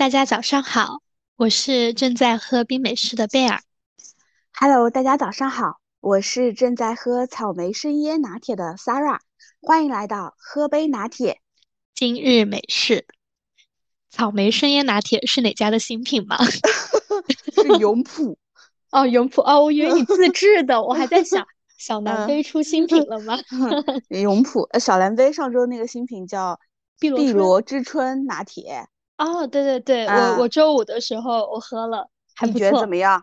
大家早上好，我是正在喝冰美式的贝尔。Hello，大家早上好，我是正在喝草莓生椰拿铁的 Sarah，欢迎来到喝杯拿铁。今日美式，草莓生椰拿铁是哪家的新品吗？是永璞 哦，永璞哦，我以为你自制的，我还在想 小蓝杯出新品了吗？永璞，呃，小蓝杯上周那个新品叫碧碧螺之春拿铁。哦，对对对，我我周五的时候我喝了，还不错。怎么样？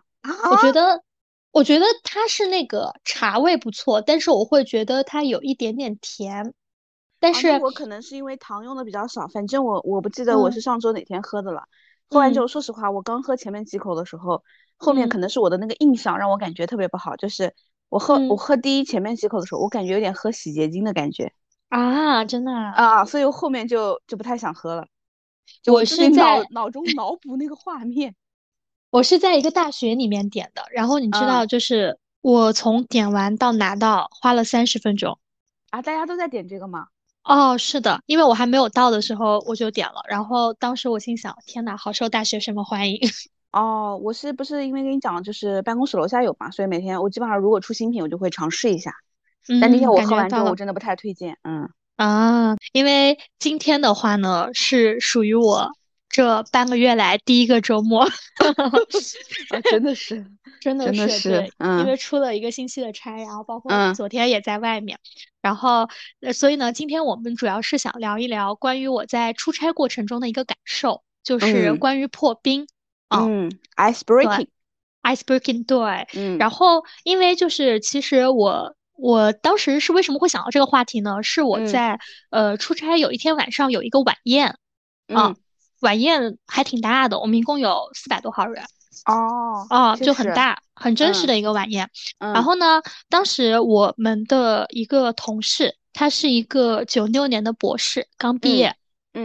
我觉得，我觉得它是那个茶味不错，但是我会觉得它有一点点甜。但是我可能是因为糖用的比较少，反正我我不记得我是上周哪天喝的了。喝完之后，说实话，我刚喝前面几口的时候，后面可能是我的那个印象让我感觉特别不好，就是我喝我喝第一前面几口的时候，我感觉有点喝洗洁精的感觉啊，真的啊，所以我后面就就不太想喝了。我是在脑中脑补那个画面，我是在一个大学里面点的，然后你知道，就是我从点完到拿到花了三十分钟，啊，大家都在点这个吗？哦，是的，因为我还没有到的时候我就点了，然后当时我心想，天呐，好受大学生们欢迎。哦，我是不是因为跟你讲，就是办公室楼下有嘛，所以每天我基本上如果出新品，我就会尝试一下。但那天我喝完之后，我真的不太推荐，嗯。啊，因为今天的话呢，是属于我这半个月来第一个周末，真的是，真的是，对，因为出了一个星期的差，然后包括昨天也在外面，然后，所以呢，今天我们主要是想聊一聊关于我在出差过程中的一个感受，就是关于破冰，嗯，ice breaking，ice breaking，对，嗯，然后因为就是其实我。我当时是为什么会想到这个话题呢？是我在呃出差有一天晚上有一个晚宴，啊，晚宴还挺大的，我们一共有四百多号人，哦，哦，就很大，很真实的一个晚宴。然后呢，当时我们的一个同事，他是一个九六年的博士，刚毕业。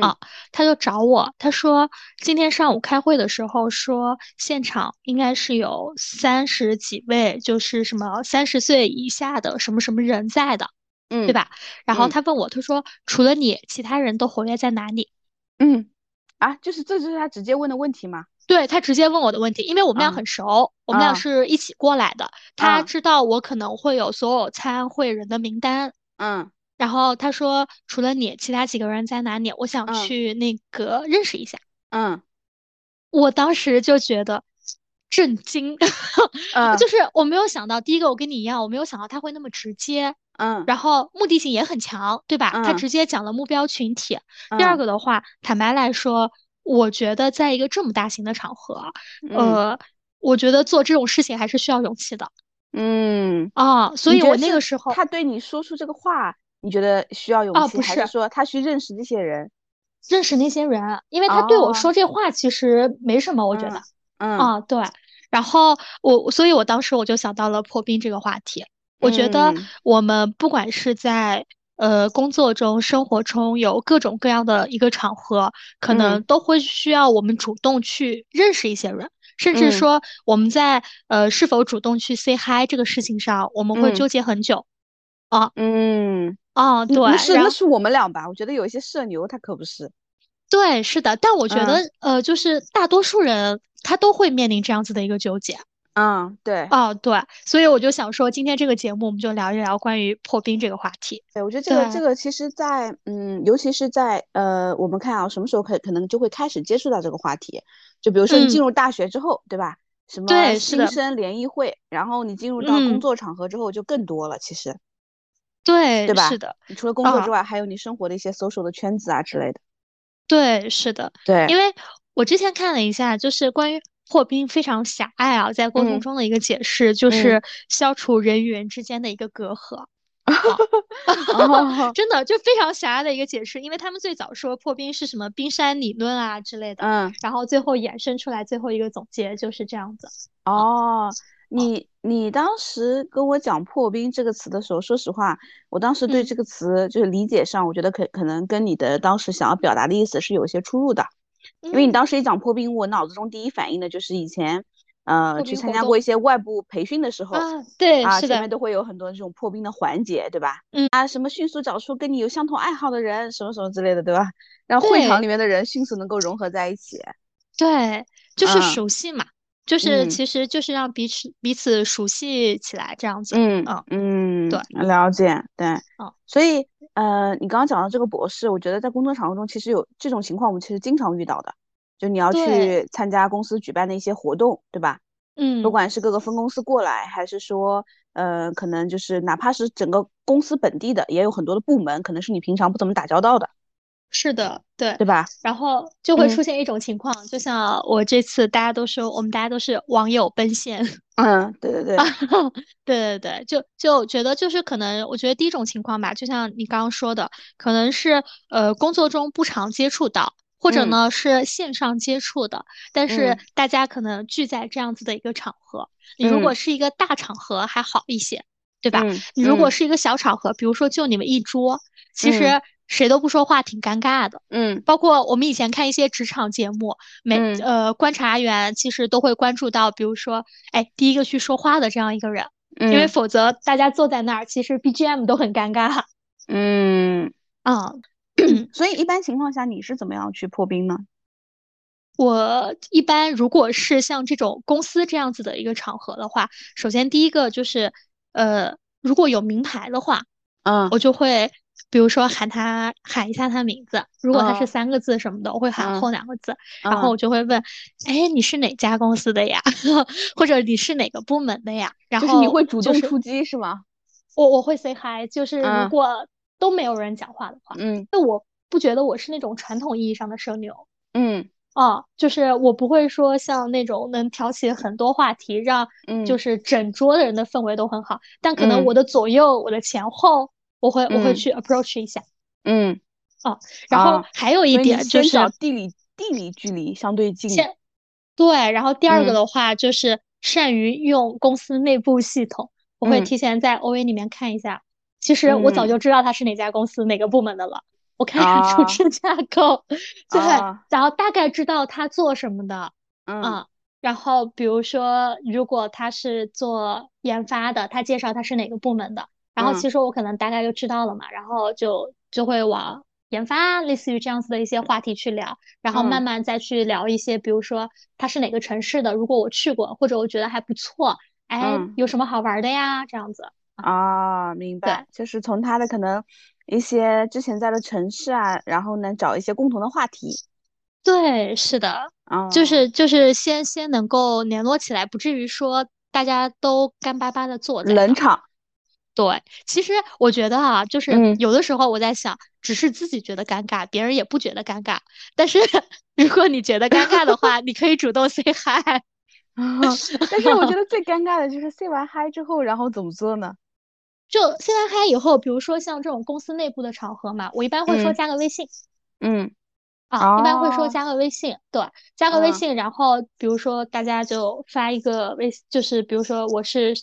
啊，他就找我，他说今天上午开会的时候说现场应该是有三十几位，就是什么三十岁以下的什么什么人在的，嗯，对吧？然后他问我，他说除了你，其他人都活跃在哪里？嗯，啊，就是这就是他直接问的问题吗？对他直接问我的问题，因为我们俩很熟，我们俩是一起过来的，他知道我可能会有所有参会人的名单，嗯。然后他说：“除了你，其他几个人在哪里？我想去那个认识一下。”嗯，我当时就觉得震惊，就是我没有想到，第一个我跟你一样，我没有想到他会那么直接，嗯，然后目的性也很强，对吧？他直接讲了目标群体。第二个的话，坦白来说，我觉得在一个这么大型的场合，呃，我觉得做这种事情还是需要勇气的。嗯啊，所以我那个时候他对你说出这个话。你觉得需要勇气，还是说他去认识那些人？认识那些人，因为他对我说这话其实没什么，我觉得，嗯啊对。然后我，所以我当时我就想到了破冰这个话题。我觉得我们不管是在呃工作中、生活中有各种各样的一个场合，可能都会需要我们主动去认识一些人，甚至说我们在呃是否主动去 say hi 这个事情上，我们会纠结很久。啊，嗯。哦，对，那是那是我们俩吧？我觉得有一些社牛他可不是。对，是的，但我觉得呃，就是大多数人他都会面临这样子的一个纠结。嗯，对。哦，对，所以我就想说，今天这个节目我们就聊一聊关于破冰这个话题。对，我觉得这个这个其实，在嗯，尤其是在呃，我们看啊，什么时候可可能就会开始接触到这个话题？就比如说你进入大学之后，对吧？什么新生联谊会，然后你进入到工作场合之后就更多了，其实。对，对吧？是的，你除了工作之外，还有你生活的一些 social 的圈子啊之类的。对，是的，对，因为我之前看了一下，就是关于破冰非常狭隘啊，在沟通中的一个解释，就是消除人与人之间的一个隔阂。真的就非常狭隘的一个解释，因为他们最早说破冰是什么冰山理论啊之类的，嗯，然后最后衍生出来最后一个总结就是这样子。哦。你你当时跟我讲“破冰”这个词的时候，说实话，我当时对这个词就是理解上，我觉得可可能跟你的当时想要表达的意思是有些出入的。因为你当时一讲破冰，我脑子中第一反应的就是以前，呃，去参加过一些外部培训的时候，对，啊，前面都会有很多这种破冰的环节，对吧？嗯啊，什么迅速找出跟你有相同爱好的人，什么什么之类的，对吧？让会场里面的人迅速能够融合在一起。对，就是熟悉嘛，就是其实就是让彼此彼此熟悉起来这样子。嗯嗯，对，了解，对，嗯，所以呃，你刚刚讲到这个博士，我觉得在工作场合中其实有这种情况，我们其实经常遇到的，就你要去参加公司举办的一些活动，对吧？嗯，不管是各个分公司过来，还是说，呃，可能就是哪怕是整个公司本地的，也有很多的部门，可能是你平常不怎么打交道的。是的，对，对吧？然后就会出现一种情况，就像我这次大家都说，我们大家都是网友奔现。嗯，对对对，对 对对，就就觉得就是可能，我觉得第一种情况吧，就像你刚刚说的，可能是呃工作中不常接触到。或者呢是线上接触的，但是大家可能聚在这样子的一个场合，你如果是一个大场合还好一些，对吧？你如果是一个小场合，比如说就你们一桌，其实谁都不说话，挺尴尬的。嗯，包括我们以前看一些职场节目，每呃观察员其实都会关注到，比如说，哎，第一个去说话的这样一个人，因为否则大家坐在那儿，其实 BGM 都很尴尬。嗯，啊。所以一般情况下你是怎么样去破冰呢？我一般如果是像这种公司这样子的一个场合的话，首先第一个就是，呃，如果有名牌的话，嗯，我就会比如说喊他喊一下他名字，如果他是三个字什么的，我会喊后两个字，然后我就会问，哎，你是哪家公司的呀？或者你是哪个部门的呀？然后你会主动出击是吗？我我会 say hi，就是如果。都没有人讲话的话，嗯，那我不觉得我是那种传统意义上的社牛，嗯，哦，就是我不会说像那种能挑起很多话题，让就是整桌的人的氛围都很好，但可能我的左右、我的前后，我会我会去 approach 一下，嗯，哦，然后还有一点就是地理地理距离相对近，对，然后第二个的话就是善于用公司内部系统，我会提前在 OA 里面看一下。其实我早就知道他是哪家公司哪个部门的了，我看他组织架构，对，然后大概知道他做什么的，嗯，然后比如说如果他是做研发的，他介绍他是哪个部门的，然后其实我可能大概就知道了嘛，然后就就会往研发类似于这样子的一些话题去聊，然后慢慢再去聊一些，比如说他是哪个城市的，如果我去过或者我觉得还不错，哎，有什么好玩的呀，这样子。啊，明白，就是从他的可能一些之前在的城市啊，然后呢找一些共同的话题。对，是的，就是就是先先能够联络起来，不至于说大家都干巴巴的坐在冷场。对，其实我觉得啊，就是有的时候我在想，只是自己觉得尴尬，别人也不觉得尴尬。但是如果你觉得尴尬的话，你可以主动 say hi。但是我觉得最尴尬的就是 say 完 hi 之后，然后怎么做呢？就 say 完 hi 以后，比如说像这种公司内部的场合嘛，我一般会说加个微信。嗯，啊，一般会说加个微信，对，加个微信，然后比如说大家就发一个微，就是比如说我是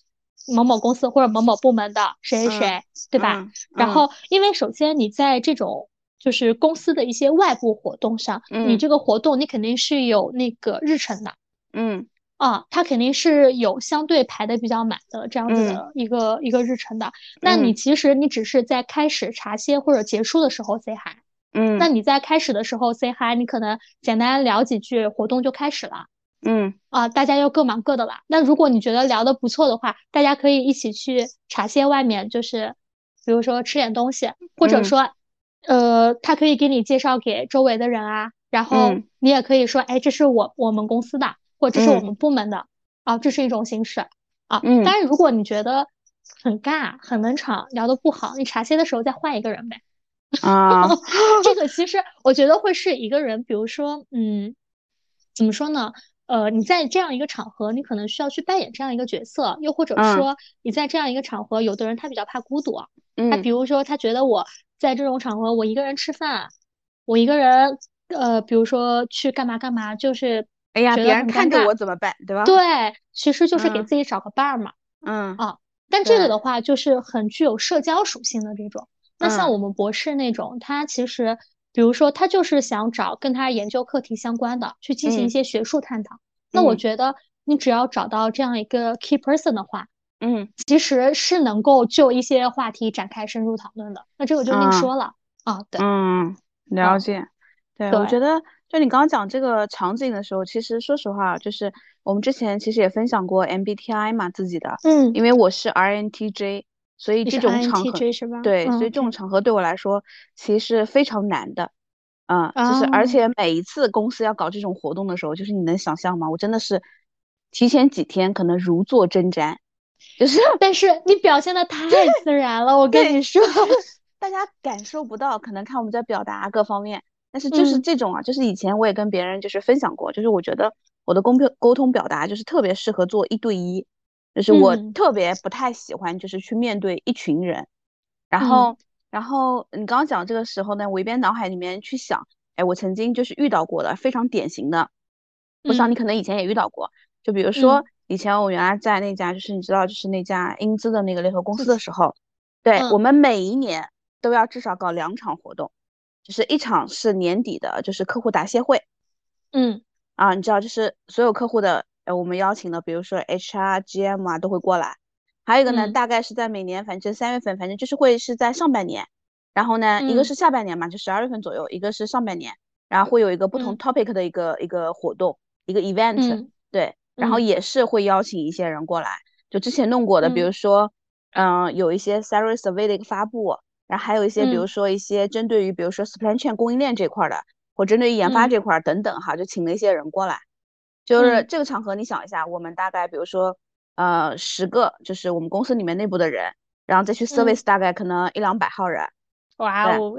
某某公司或者某某部门的谁谁谁，对吧？然后因为首先你在这种就是公司的一些外部活动上，你这个活动你肯定是有那个日程的。嗯。啊，它肯定是有相对排的比较满的这样子的一个一个日程的。那你其实你只是在开始茶歇或者结束的时候 say hi。嗯。那你在开始的时候 say hi，你可能简单聊几句，活动就开始了。嗯。啊，大家又各忙各的了。那如果你觉得聊得不错的话，大家可以一起去茶歇外面，就是比如说吃点东西，或者说，呃，他可以给你介绍给周围的人啊。然后你也可以说，哎，这是我我们公司的。或者是我们部门的啊，这是一种形式啊。嗯。但是，如果你觉得很尬、很冷场，聊得不好，你茶歇的时候再换一个人呗。啊。这个其实我觉得会是一个人，比如说，嗯，怎么说呢？呃，你在这样一个场合，你可能需要去扮演这样一个角色，又或者说你在这样一个场合，有的人他比较怕孤独，他比如说他觉得我在这种场合，我一个人吃饭，我一个人，呃，比如说去干嘛干嘛，就是。哎呀，别人看着我怎么办，对吧？对，其实就是给自己找个伴儿嘛。嗯啊，但这个的话就是很具有社交属性的这种。那像我们博士那种，他其实，比如说他就是想找跟他研究课题相关的，去进行一些学术探讨。那我觉得你只要找到这样一个 key person 的话，嗯，其实是能够就一些话题展开深入讨论的。那这个就另说了啊。对，嗯，了解。对，我觉得。就你刚刚讲这个场景的时候，其实说实话，就是我们之前其实也分享过 MBTI 嘛，自己的，嗯，因为我是 INTJ，所以这种场合，对，所以这种场合对我来说其实是非常难的，嗯，就是而且每一次公司要搞这种活动的时候，就是你能想象吗？我真的是提前几天可能如坐针毡，就是，但是你表现的太自然了，我跟你说，大家感受不到，可能看我们在表达各方面。但是就是这种啊，就是以前我也跟别人就是分享过，就是我觉得我的沟通沟通表达就是特别适合做一对一，就是我特别不太喜欢就是去面对一群人。然后，然后你刚刚讲这个时候呢，我一边脑海里面去想，哎，我曾经就是遇到过的非常典型的，我想你可能以前也遇到过，就比如说以前我原来在那家就是你知道就是那家英资的那个联合公司的时候，对我们每一年都要至少搞两场活动。就是一场是年底的，就是客户答谢会，嗯，啊，你知道，就是所有客户的，呃，我们邀请的，比如说 HR、GM 啊，都会过来。还有一个呢，大概是在每年，反正三月份，反正就是会是在上半年。然后呢，一个是下半年嘛，就十二月份左右；一个是上半年，然后会有一个不同 topic 的一个一个活动，一个 event，对。然后也是会邀请一些人过来，就之前弄过的，比如说，嗯，有一些 salary survey 的一个发布。然后还有一些，比如说一些针对于，比如说 supply chain 供应链这块的，或针对于研发这块等等哈，就请了一些人过来。就是这个场合，你想一下，我们大概比如说，呃，十个，就是我们公司里面内部的人，然后再去 service 大概可能一两百号人。哇哦！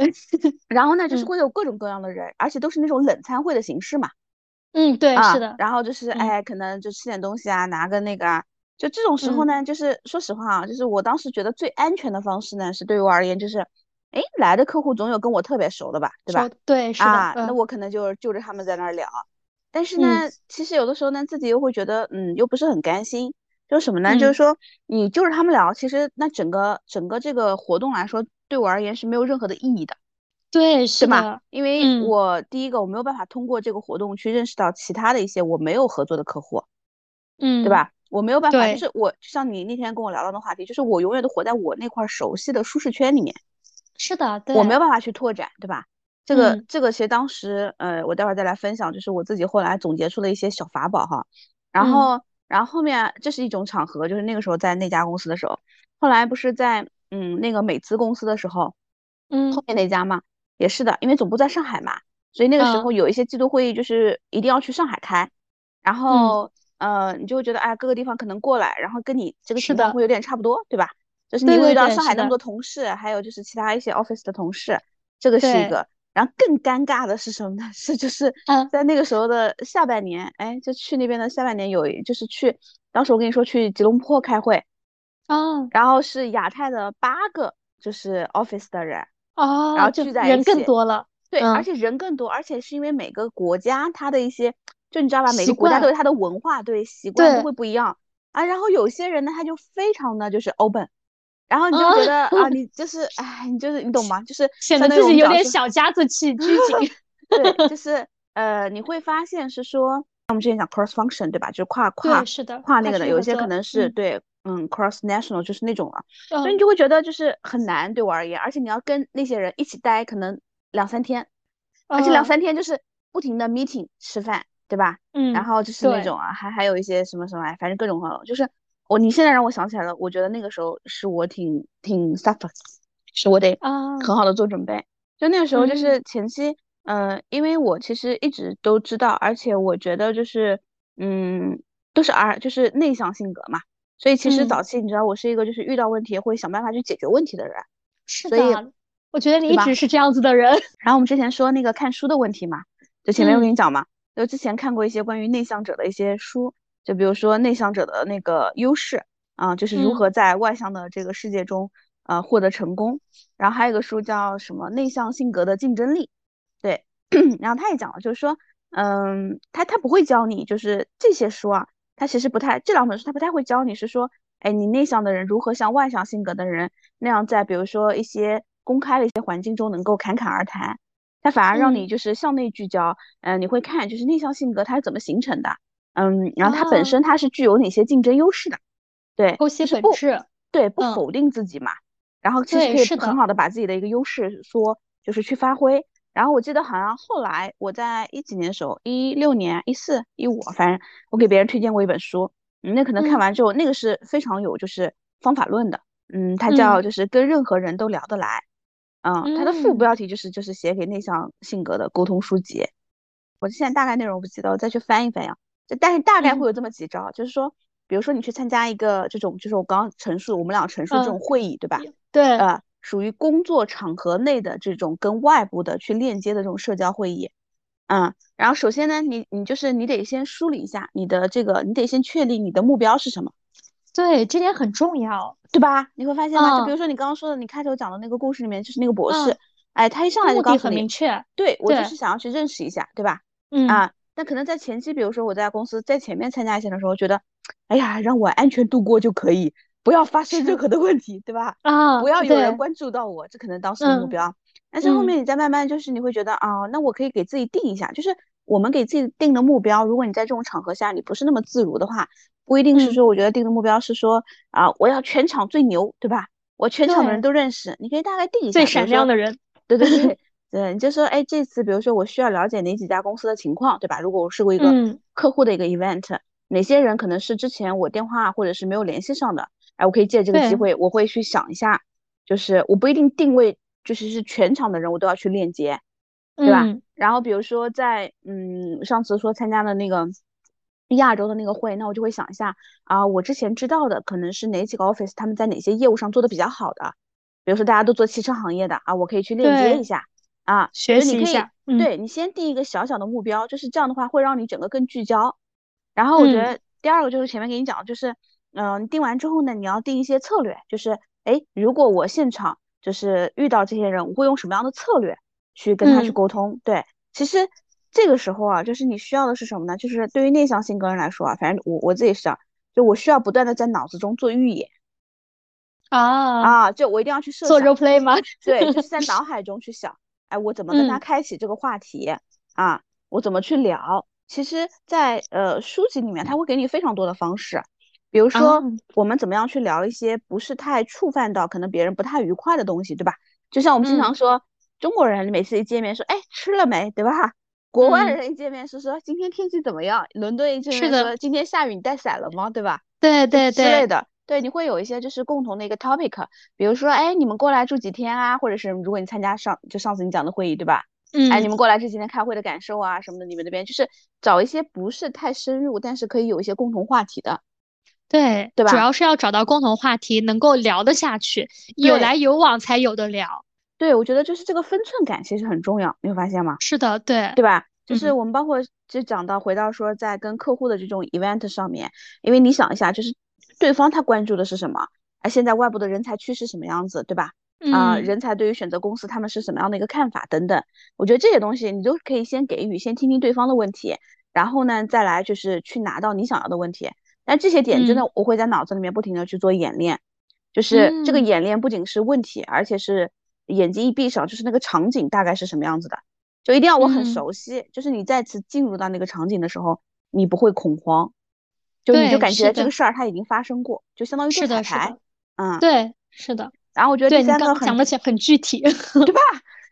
然后呢，就是会有各种各样的人，而且都是那种冷餐会的形式嘛。嗯，对，是的。然后就是，哎，可能就吃点东西啊，拿个那个啊。就这种时候呢，就是说实话啊，就是我当时觉得最安全的方式呢，是对于我而言，就是，哎，来的客户总有跟我特别熟的吧，对吧？对，是的。啊，那我可能就就着他们在那儿聊。但是呢，其实有的时候呢，自己又会觉得，嗯，又不是很甘心。就是什么呢？就是说，你就是他们聊，其实那整个整个这个活动来说，对我而言是没有任何的意义的。对，是吧？因为我第一个，我没有办法通过这个活动去认识到其他的一些我没有合作的客户，嗯，对吧？我没有办法，就是我就像你那天跟我聊到的话题，就是我永远都活在我那块熟悉的舒适圈里面。是的，对我没有办法去拓展，对吧？这个这个其实当时，呃，我待会儿再来分享，就是我自己后来总结出了一些小法宝哈。然后，然后后面这是一种场合，就是那个时候在那家公司的时候，后来不是在嗯那个美资公司的时候，嗯，后面那家嘛，也是的，因为总部在上海嘛，所以那个时候有一些季度会议就是一定要去上海开，然后。呃，你就会觉得，哎，各个地方可能过来，然后跟你这个情况会有点差不多，对吧？就是你会遇到上海那么多同事，还有就是其他一些 office 的同事，这个是一个。然后更尴尬的是什么呢？是就是在那个时候的下半年，哎，就去那边的下半年有，就是去，当时我跟你说去吉隆坡开会，哦，然后是亚太的八个就是 office 的人，哦，然后聚在一起，人更多了，对，而且人更多，而且是因为每个国家它的一些。就你知道吧，每个国家都有它的文化，对习惯都会不一样啊。然后有些人呢，他就非常的就是 open，然后你就觉得啊，你就是哎，你就是你懂吗？就是 显得自己有点小家子气，拘谨。对，就是呃，你会发现是说，我们之前讲 cross function 对吧？就是跨跨是的跨那个的，有一些可能是对，嗯，cross national 就是那种了。所以你就会觉得就是很难对我而言，而且你要跟那些人一起待可能两三天，而且两三天就是不停的 meeting 吃饭。对吧？嗯，然后就是那种啊，还还有一些什么什么，反正各种各种，就是我你现在让我想起来了，我觉得那个时候是我挺挺 suffer，是我得啊很好的做准备。就那个时候就是前期，嗯，因为我其实一直都知道，而且我觉得就是嗯都是 R，就是内向性格嘛，所以其实早期你知道我是一个就是遇到问题会想办法去解决问题的人。是的，我觉得你一直是这样子的人。然后我们之前说那个看书的问题嘛，就前面我跟你讲嘛。就之前看过一些关于内向者的一些书，就比如说内向者的那个优势啊，就是如何在外向的这个世界中啊获得成功。然后还有一个书叫什么内向性格的竞争力，对，然后他也讲了，就是说，嗯，他他不会教你，就是这些书啊，他其实不太这两本书他不太会教你是说，哎，你内向的人如何像外向性格的人那样在比如说一些公开的一些环境中能够侃侃而谈。他反而让你就是向内聚焦，嗯，你会看就是内向性格它是怎么形成的，嗯，然后它本身它是具有哪些竞争优势的，对，剖析本质，对，不否定自己嘛，然后其实可以很好的把自己的一个优势说就是去发挥，然后我记得好像后来我在一几年的时候，一六年、一四、一五，反正我给别人推荐过一本书，嗯，那可能看完之后，那个是非常有就是方法论的，嗯，它叫就是跟任何人都聊得来，嗯，它的副标题就是就是写给内向性格的沟通书籍，我现在大概内容不记得，我再去翻一翻呀，就但是大概会有这么几招，就是说，比如说你去参加一个这种就是我刚刚陈述我们俩陈述这种会议，对吧？对，呃。属于工作场合内的这种跟外部的去链接的这种社交会议，嗯，然后首先呢，你你就是你得先梳理一下你的这个，你得先确立你的目标是什么，对，这点很重要，对吧？你会发现吗？就比如说你刚刚说的，你开头讲的那个故事里面，就是那个博士，哎，他一上来就告诉你，很明确，对我就是想要去认识一下，对吧？嗯啊，那可能在前期，比如说我在公司在前面参加一些的时候，觉得，哎呀，让我安全度过就可以。不要发生任何的问题，对吧？啊，不要有人关注到我，这可能当时的目标。但是后面你再慢慢，就是你会觉得啊，那我可以给自己定一下，就是我们给自己定的目标。如果你在这种场合下你不是那么自如的话，不一定是说我觉得定的目标是说啊，我要全场最牛，对吧？我全场的人都认识，你可以大概定一下最闪亮的人。对对对对，你就说哎，这次比如说我需要了解哪几家公司的情况，对吧？如果我试过一个客户的一个 event，哪些人可能是之前我电话或者是没有联系上的。哎，我可以借这个机会，我会去想一下，就是我不一定定位，就是是全场的人我都要去链接，对吧？然后比如说在嗯上次说参加的那个亚洲的那个会，那我就会想一下啊，我之前知道的可能是哪几个 office 他们在哪些业务上做的比较好的，比如说大家都做汽车行业的啊，我可以去链接一下啊，学习一下。对你先定一个小小的目标，就是这样的话会让你整个更聚焦。然后我觉得第二个就是前面给你讲的就是。嗯，定完之后呢，你要定一些策略，就是，哎，如果我现场就是遇到这些人，我会用什么样的策略去跟他去沟通？对，其实这个时候啊，就是你需要的是什么呢？就是对于内向性格人来说啊，反正我我自己是这样，就我需要不断的在脑子中做预演啊啊，就我一定要去设做 role play 吗？对，就是在 脑海中去想，哎，我怎么跟他开启这个话题啊？我怎么去聊？其实，在呃书籍里面，他会给你非常多的方式。比如说，我们怎么样去聊一些不是太触犯到可能别人不太愉快的东西，对吧？就像我们经常说，中国人每次一见面说，哎，吃了没，对吧？国外人一见面是说，今天天气怎么样？伦敦一见面说，今天下雨，你带伞了吗？对吧？对对对，之类的。对，你会有一些就是共同的一个 topic，比如说，哎，你们过来住几天啊？或者是如果你参加上就上次你讲的会议，对吧？嗯。哎，你们过来这几天开会的感受啊什么的，你们那边就是找一些不是太深入，但是可以有一些共同话题的。对对吧？主要是要找到共同话题，能够聊得下去，有来有往才有的聊。对，我觉得就是这个分寸感其实很重要，你会发现吗？是的，对，对吧？就是我们包括就讲到回到说在跟客户的这种 event 上面，因为你想一下，就是对方他关注的是什么？啊，现在外部的人才趋势什么样子，对吧？啊，人才对于选择公司他们是什么样的一个看法等等，我觉得这些东西你都可以先给予，先听听对方的问题，然后呢再来就是去拿到你想要的问题。但这些点真的，我会在脑子里面不停的去做演练，就是这个演练不仅是问题，而且是眼睛一闭上，就是那个场景大概是什么样子的，就一定要我很熟悉，就是你再次进入到那个场景的时候，你不会恐慌，就你就感觉这个事儿它已经发生过，就相当于是彩排，嗯，对，是的。然后我觉得第三个讲的很很具体，对吧？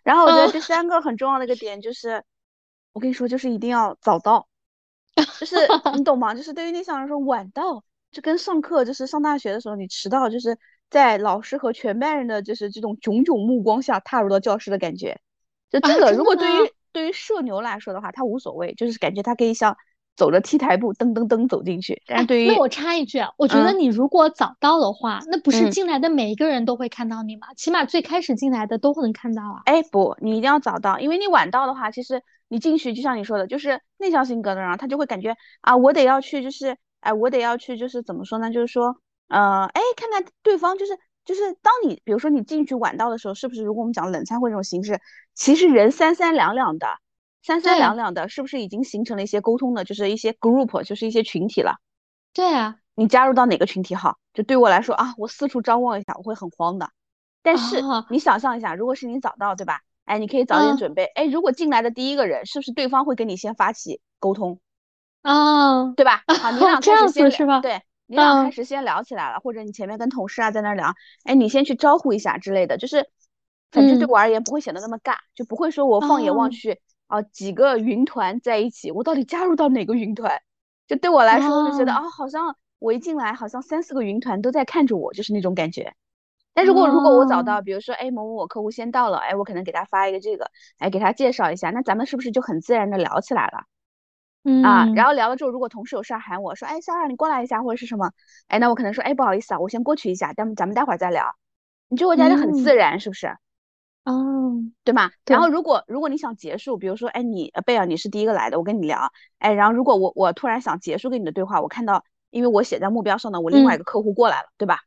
然后我觉得第三个很重要的一个点就是，我跟你说，就是一定要早到。就是你懂吗？就是对于内向人说，晚到就跟上课，就是上大学的时候你迟到，就是在老师和全班人的就是这种炯炯目光下踏入到教室的感觉。就这个，如果对于对于社牛来说的话，他无所谓，就是感觉他可以像走着 T 台步噔噔噔走进去。但是对于那我插一句，我觉得你如果早到的话，那不是进来的每一个人都会看到你吗？起码最开始进来的都能看到啊。哎，不，你一定要早到，因为你晚到的话，其实。你进去就像你说的，就是内向性格的人，他就会感觉啊，我得要去，就是哎，我得要去，就是怎么说呢？就是说，呃，哎，看看对方，就是就是当你比如说你进去晚到的时候，是不是？如果我们讲冷餐会这种形式，其实人三三两两的，三三两两的，是不是已经形成了一些沟通的，就是一些 group，就是一些群体了？对啊，你加入到哪个群体好？就对我来说啊，我四处张望一下，我会很慌的。但是你想象一下，如果是你早到，对吧？哎，你可以早点准备。哎，如果进来的第一个人，是不是对方会跟你先发起沟通？啊，对吧？好，你俩开始先是吧？对，你俩开始先聊起来了，或者你前面跟同事啊在那聊，哎，你先去招呼一下之类的，就是反正对我而言不会显得那么尬，就不会说我放眼望去啊几个云团在一起，我到底加入到哪个云团？就对我来说，就觉得啊，好像我一进来，好像三四个云团都在看着我，就是那种感觉。但如果如果我找到，比如说，哎，某某某客户先到了，哎，我可能给他发一个这个，哎，给他介绍一下，那咱们是不是就很自然的聊起来了？嗯啊，然后聊了之后，如果同事有事喊我说，哎，肖二你过来一下，或者是什么，哎，那我可能说，哎，不好意思啊，我先过去一下，咱们咱们待会儿再聊。你就会觉得很自然，是不是？哦，对吗？然后如果如果你想结束，比如说，哎，你贝尔你是第一个来的，我跟你聊，哎，然后如果我我突然想结束跟你的对话，我看到，因为我写在目标上呢，我另外一个客户过来了，对吧？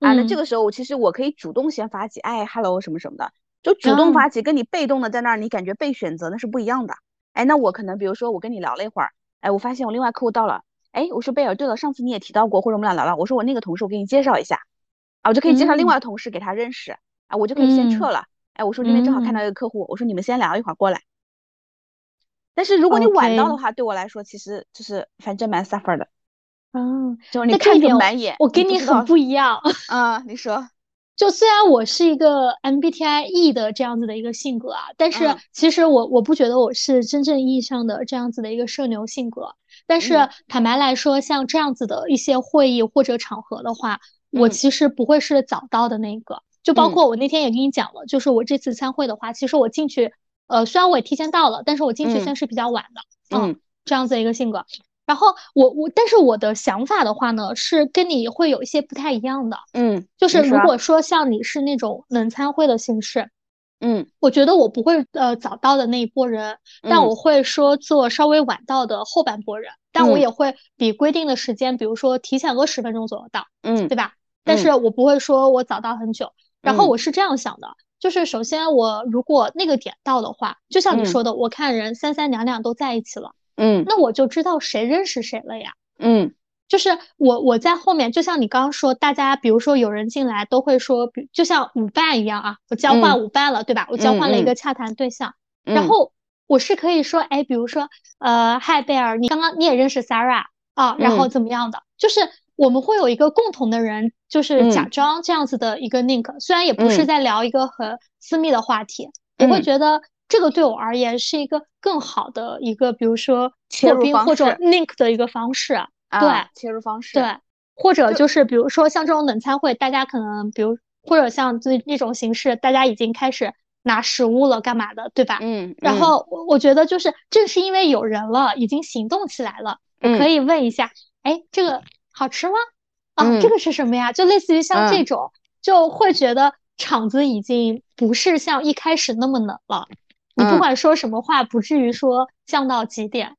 啊，那这个时候我其实我可以主动先发起，哎，hello 什么什么的，就主动发起，跟你被动的在那儿，你感觉被选择那是不一样的。哎，那我可能比如说我跟你聊了一会儿，哎，我发现我另外客户到了，哎，我说贝尔，对了，上次你也提到过，或者我们俩聊了，我说我那个同事我给你介绍一下，啊，我就可以介绍另外的同事给他认识，啊，我就可以先撤了。哎，我说那边正好看到一个客户，我说你们先聊一会儿过来。但是如果你晚到的话，对我来说其实就是反正蛮 suffer 的。嗯，就你看着满眼，我跟你很不一样。啊，你说，就虽然我是一个 MBTI E 的这样子的一个性格啊，但是其实我我不觉得我是真正意义上的这样子的一个社牛性格。但是坦白来说，像这样子的一些会议或者场合的话，我其实不会是早到的那个。就包括我那天也跟你讲了，就是我这次参会的话，其实我进去，呃，虽然我也提前到了，但是我进去算是比较晚的，嗯，这样子一个性格。然后我我，但是我的想法的话呢，是跟你会有一些不太一样的，嗯，就是如果说像你是那种冷参会的形式，嗯，我觉得我不会呃早到的那一波人，但我会说做稍微晚到的后半波人，但我也会比规定的时间，比如说提前个十分钟左右到，嗯，对吧？但是我不会说我早到很久。然后我是这样想的，就是首先我如果那个点到的话，就像你说的，我看人三三两两都在一起了，嗯，那我就知道谁认识谁了呀，嗯，就是我我在后面，就像你刚刚说，大家比如说有人进来都会说，就像舞伴一样啊，我交换舞伴了，对吧？我交换了一个洽谈对象，然后我是可以说，哎，比如说，呃，嗨，贝尔，你刚刚你也认识 Sarah 啊，然后怎么样的，就是。我们会有一个共同的人，就是假装这样子的一个 link，虽然也不是在聊一个很私密的话题，我会觉得这个对我而言是一个更好的一个，比如说切入或者 link 的一个方式。对，切入方式。对，或者就是比如说像这种冷餐会，大家可能比如或者像这那种形式，大家已经开始拿食物了，干嘛的，对吧？嗯。然后我我觉得就是正是因为有人了，已经行动起来了，我可以问一下，哎，这个。好吃吗？啊，这个是什么呀？就类似于像这种，就会觉得场子已经不是像一开始那么冷了。你不管说什么话，不至于说降到极点。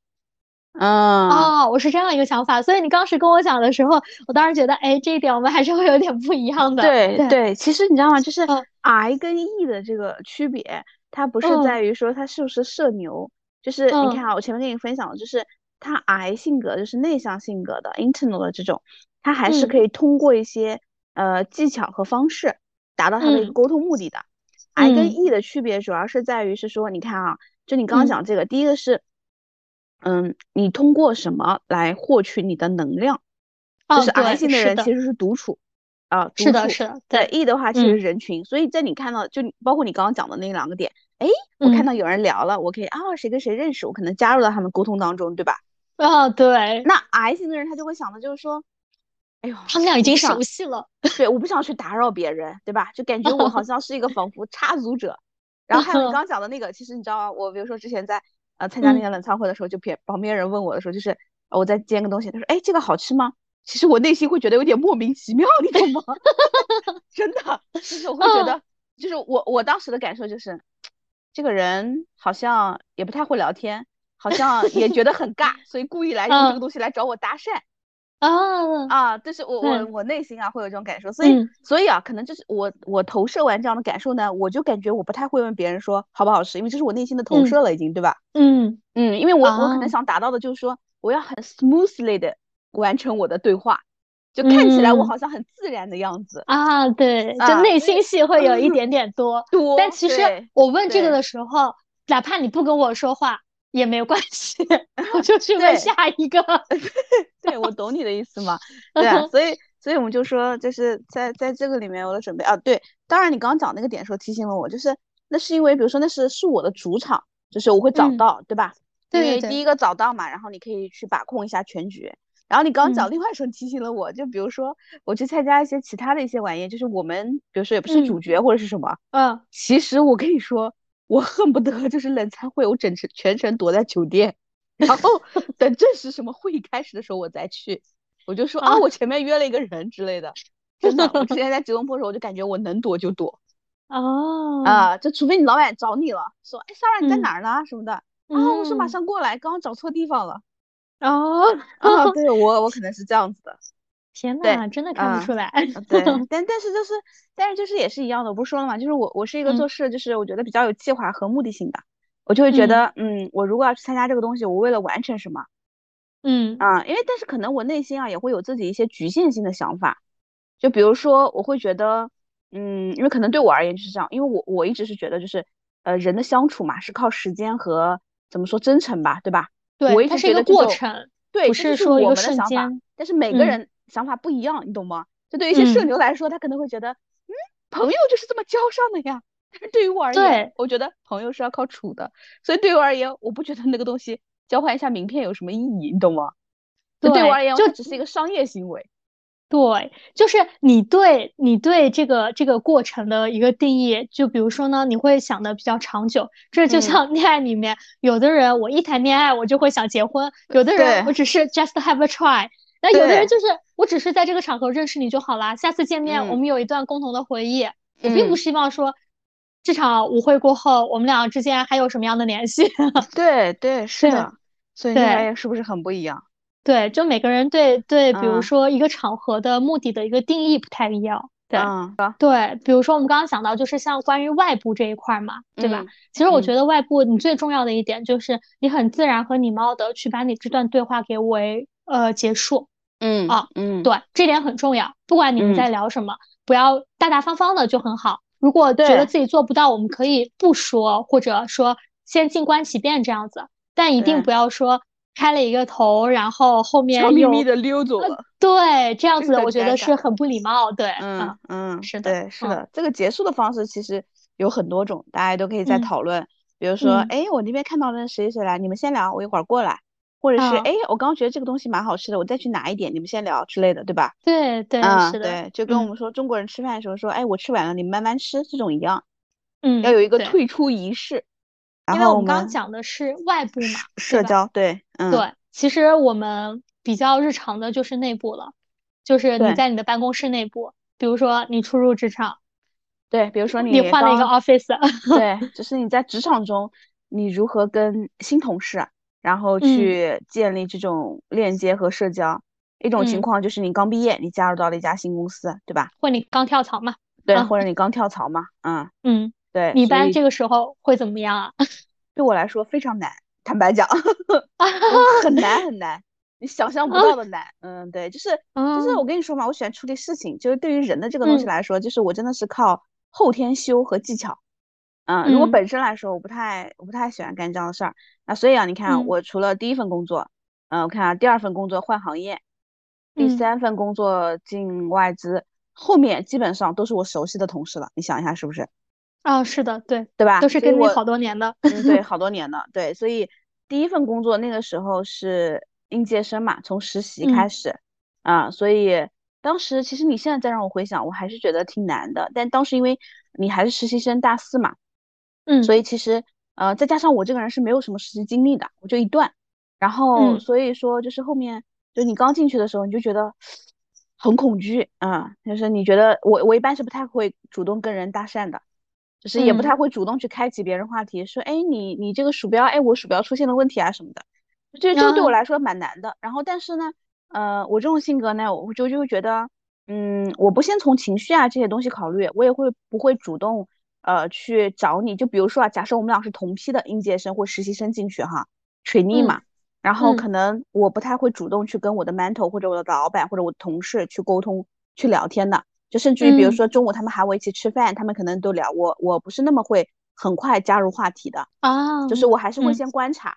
嗯，哦，我是这样一个想法。所以你当时跟我讲的时候，我当时觉得，哎，这一点我们还是会有点不一样的。对对，其实你知道吗？就是 I 跟 E 的这个区别，它不是在于说它是不是社牛，就是你看啊，我前面跟你分享的就是。他 I 性格就是内向性格的，internal 的这种，他还是可以通过一些呃技巧和方式达到他的一个沟通目的的。I 跟 E 的区别主要是在于是说，你看啊，就你刚刚讲这个，第一个是，嗯，你通过什么来获取你的能量？就是 I 性的人其实是独处啊，是的，是的。对 E 的话其实人群，所以在你看到就包括你刚刚讲的那两个点，哎，我看到有人聊了，我可以啊，谁跟谁认识，我可能加入到他们沟通当中，对吧？啊，对，那 I 型的人他就会想的，就是说，哎呦，他们俩已经熟悉了，对，我不想去打扰别人，对吧？就感觉我好 像是一个仿佛插足者。然后还有你 刚讲的那个，其实你知道吗？我比如说之前在呃参加那些冷餐会的时候，就别旁边人问我的时候，就是我在煎个东西，他说，哎，这个好吃吗？其实我内心会觉得有点莫名其妙，你懂吗？真的，就是我会觉得，就是我我当时的感受就是，这个人好像也不太会聊天。好像也觉得很尬，所以故意来用这个东西来找我搭讪。啊啊！就是我我我内心啊会有这种感受，所以所以啊，可能就是我我投射完这样的感受呢，我就感觉我不太会问别人说好不好吃，因为这是我内心的投射了，已经对吧？嗯嗯，因为我我可能想达到的就是说，我要很 smoothly 的完成我的对话，就看起来我好像很自然的样子啊。对，就内心戏会有一点点多多，但其实我问这个的时候，哪怕你不跟我说话。也没有关系，我 就去问下一个。对，我懂你的意思嘛。对啊，所以所以我们就说，就是在在这个里面我的准备啊，对，当然你刚刚讲那个点时候提醒了我，就是那是因为比如说那是是我的主场，就是我会找到，对吧？对，第一个找到嘛，然后你可以去把控一下全局。然后你刚刚讲另外时候提醒了我，就比如说我去参加一些其他的一些晚宴，就是我们比如说也不是主角或者是什么，嗯，其实我跟你说，我恨不得 就是冷餐会，我整程全程躲在酒店，然后 等正式什么会议开始的时候我再去，我就说啊，我前面约了一个人之类的。真的，我之前在吉隆坡的时候，我就感觉我能躲就躲。哦，啊，就除非你老板找你了，说哎，Sarah 你在哪儿呢什么的，啊，我说马上过来，刚刚找错地方了。哦，啊，对我我可能是这样子的，天呐，真的看不出来。对，但但是就是，但是就是也是一样的，我不是说了嘛，就是我我是一个做事就是我觉得比较有计划和目的性的，我就会觉得，嗯，我如果要去参加这个东西，我为了完成什么，嗯啊，因为但是可能我内心啊也会有自己一些局限性的想法，就比如说我会觉得，嗯，因为可能对我而言就是这样，因为我我一直是觉得就是，呃，人的相处嘛是靠时间和怎么说真诚吧，对吧？对，它是一个过程，对，不是说一个想法。但是每个人想法不一样，你懂吗？就对于一些社牛来说，他可能会觉得，嗯，朋友就是这么交上的呀。但是对于我而言，我觉得朋友是要靠处的。所以对于我而言，我不觉得那个东西交换一下名片有什么意义，你懂吗？对我而言，就只是一个商业行为。对，就是你对你对这个这个过程的一个定义，就比如说呢，你会想的比较长久。这就像恋爱里面，有的人我一谈恋爱我就会想结婚，有的人我只是 just have a try，那有的人就是我只是在这个场合认识你就好啦，下次见面我们有一段共同的回忆。我并不希望说这场舞会过后我们俩之间还有什么样的联系。对对是的，所以是不是很不一样？对，就每个人对对，比如说一个场合的目的的一个定义不太一样。对，对，比如说我们刚刚讲到，就是像关于外部这一块嘛，对吧？其实我觉得外部你最重要的一点就是你很自然和礼貌的去把你这段对话给为呃结束。嗯啊，嗯，对，这点很重要。不管你们在聊什么，不要大大方方的就很好。如果觉得自己做不到，我们可以不说，或者说先静观其变这样子，但一定不要说。开了一个头，然后后面悄咪咪的溜走了。对，这样子我觉得是很不礼貌。对，嗯嗯，是的，对，是的。这个结束的方式其实有很多种，大家都可以再讨论。比如说，哎，我那边看到了谁谁来，你们先聊，我一会儿过来。或者是，哎，我刚刚觉得这个东西蛮好吃的，我再去拿一点，你们先聊之类的，对吧？对对，是的。对，就跟我们说中国人吃饭的时候说，哎，我吃完了，你们慢慢吃，这种一样。嗯，要有一个退出仪式。因为我们刚刚讲的是外部嘛，社交，对，嗯，对。其实我们比较日常的就是内部了，就是你在你的办公室内部，比如说你初入职场，对，比如说你换了一个 office，对，就是你在职场中你如何跟新同事，然后去建立这种链接和社交。一种情况就是你刚毕业，你加入到了一家新公司，对吧？或你刚跳槽嘛？对，或者你刚跳槽嘛？嗯嗯，对。你一般这个时候会怎么样啊？对我来说非常难。坦白讲，很难很难，你想象不到的难。嗯，对，就是就是我跟你说嘛，我喜欢处理事情，就是对于人的这个东西来说，就是我真的是靠后天修和技巧。嗯，如果本身来说，我不太我不太喜欢干这样的事儿。那所以啊，你看，我除了第一份工作，嗯，我看啊，第二份工作换行业，第三份工作进外资，后面基本上都是我熟悉的同事了。你想一下，是不是？啊，是的，对，对吧？都是跟你好多年的，嗯，对，好多年的，对，所以第一份工作那个时候是应届生嘛，从实习开始，啊，所以当时其实你现在再让我回想，我还是觉得挺难的。但当时因为你还是实习生大四嘛，嗯，所以其实呃，再加上我这个人是没有什么实习经历的，我就一段，然后所以说就是后面就你刚进去的时候你就觉得很恐惧啊，就是你觉得我我一般是不太会主动跟人搭讪的。就是也不太会主动去开启别人话题，说，哎，你你这个鼠标，哎，我鼠标出现了问题啊什么的，这这个对我来说蛮难的。然后，但是呢，呃，我这种性格呢，我就就会觉得，嗯，我不先从情绪啊这些东西考虑，我也会不会主动呃去找你。就比如说啊，假设我们俩是同批的应届生或实习生进去哈，trainee 嘛，然后可能我不太会主动去跟我的 mentor 或者我的老板或者我的同事去沟通去聊天的。就甚至于，比如说中午他们喊我一起吃饭，他们可能都聊我，我不是那么会很快加入话题的啊，就是我还是会先观察，